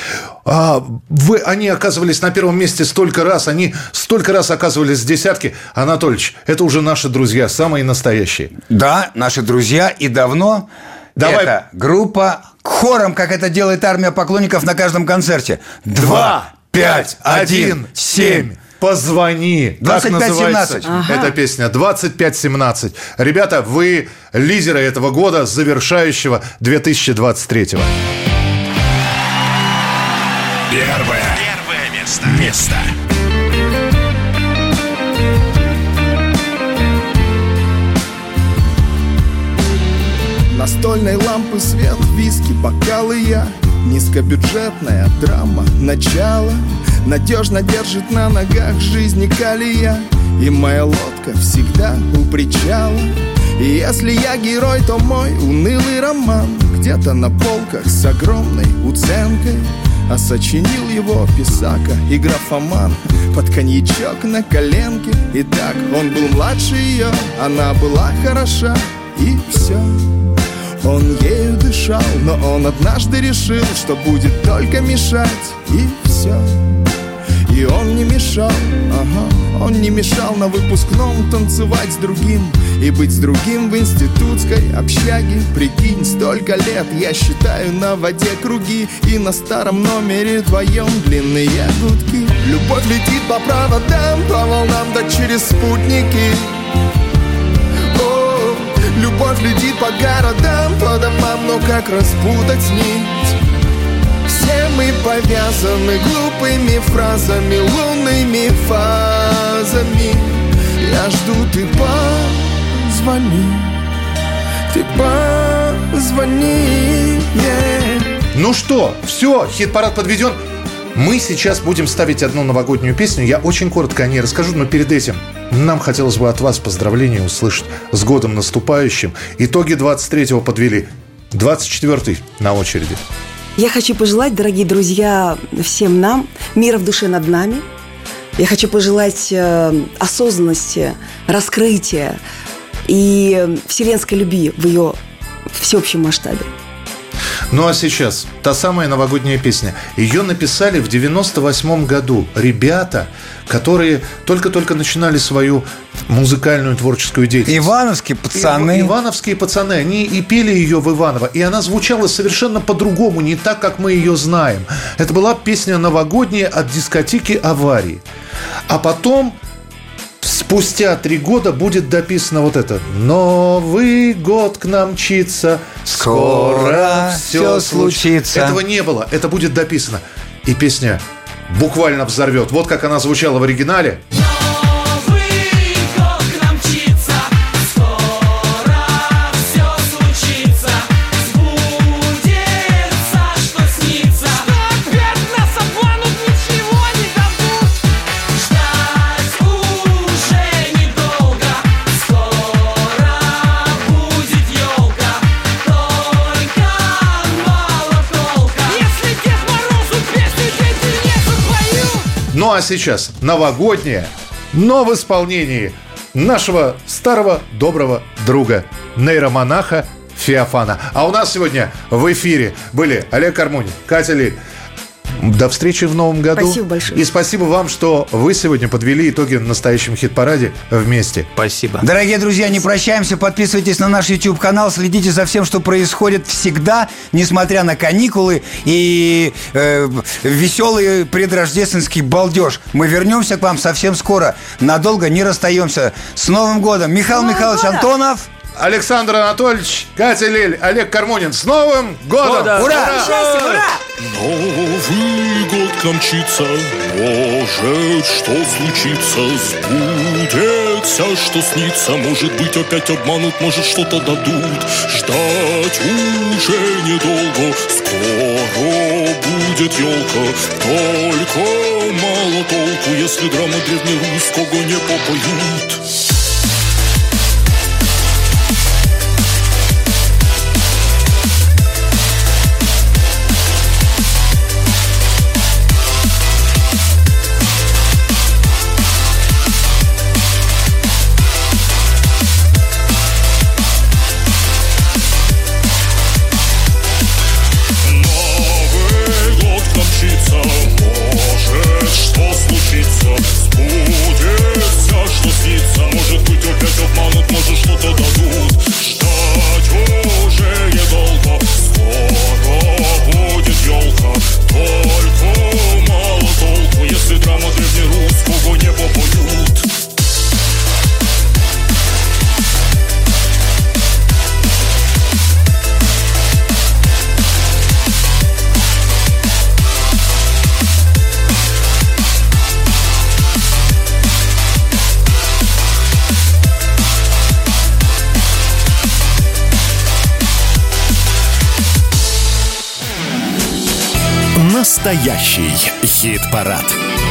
B: а, вы, они оказывались на первом месте столько раз, они столько раз оказывались в десятке. Анатольевич, это уже наши друзья, самые настоящие.
C: Да, наши друзья и давно.
B: Давай.
C: Это группа хором, как это делает армия поклонников на каждом концерте. Два, пять, один, семь.
B: Позвони. Так
C: 25-17.
B: называется
C: Ага.
B: эта песня. 25-17. Ребята, вы лидеры этого года, завершающего 2023
A: Первое. Первое место. Место.
J: Настольной лампы свет, виски, бокалы я. Низкобюджетная драма, начало. Надежно держит на ногах жизни калия. И моя лодка всегда у причала. И если я герой, то мой унылый роман Где-то на полках с огромной уценкой.
X: А сочинил его писака и графоман Под коньячок на коленке. И так он был младше ее Она была хороша и все он ею дышал, но он однажды решил, что будет только мешать, и все. И он не мешал, ага, он не мешал на выпускном танцевать с другим И быть с другим в институтской общаге. Прикинь, столько лет я считаю на воде круги И на старом номере вдвоем длинные гудки. Любовь летит по проводам, по волнам, да через спутники Любовь летит по городам, по домам, но как распутать нить? Все мы повязаны глупыми фразами, лунными фазами Я жду, ты позвони, ты позвони yeah.
B: Ну что, все, хит-парад подведен. Мы сейчас будем ставить одну новогоднюю песню. Я очень коротко о ней расскажу, но перед этим нам хотелось бы от вас поздравления услышать с годом наступающим. Итоги 23-го подвели. 24-й на очереди.
D: Я хочу пожелать, дорогие друзья, всем нам мира в душе над нами. Я хочу пожелать э, осознанности, раскрытия и вселенской любви в ее всеобщем масштабе.
B: Ну а сейчас та самая новогодняя песня. Ее написали в 98 году ребята, которые только-только начинали свою музыкальную творческую деятельность.
C: Ивановские пацаны.
B: Ив- Ивановские пацаны. Они и пели ее в Иваново. И она звучала совершенно по-другому, не так, как мы ее знаем. Это была песня новогодняя от дискотеки «Аварии». А потом спустя три года будет дописано вот это. Новый год к нам мчится, скоро все
C: всё случится.
B: Этого не было, это будет дописано. И песня буквально взорвет. Вот как она звучала в оригинале. А сейчас новогодняя, но в исполнении нашего старого доброго друга, нейромонаха Феофана. А у нас сегодня в эфире были Олег Кармунин, Катя Лиль. До встречи в новом году.
D: Спасибо большое.
B: И спасибо вам, что вы сегодня подвели итоги в настоящем хит-параде вместе.
H: Спасибо.
C: Дорогие друзья, не прощаемся. Подписывайтесь на наш YouTube-канал, следите за всем, что происходит всегда, несмотря на каникулы и э, веселый предрождественский балдеж. Мы вернемся к вам совсем скоро. Надолго не расстаемся. С Новым годом! Михаил Михайлович Антонов.
B: Александр Анатольевич, Катя Лель, Олег Кармунин. С Новым годом!
C: Года. Ура!
D: Счастья, ура!
J: Новый год к нам мчится, может, что случится, сбудется, что снится, может быть, опять обманут, может, что-то дадут. Ждать уже недолго, скоро будет елка, только мало толку, если драма древнерусского не попоют.
A: Настоящий хит-парад.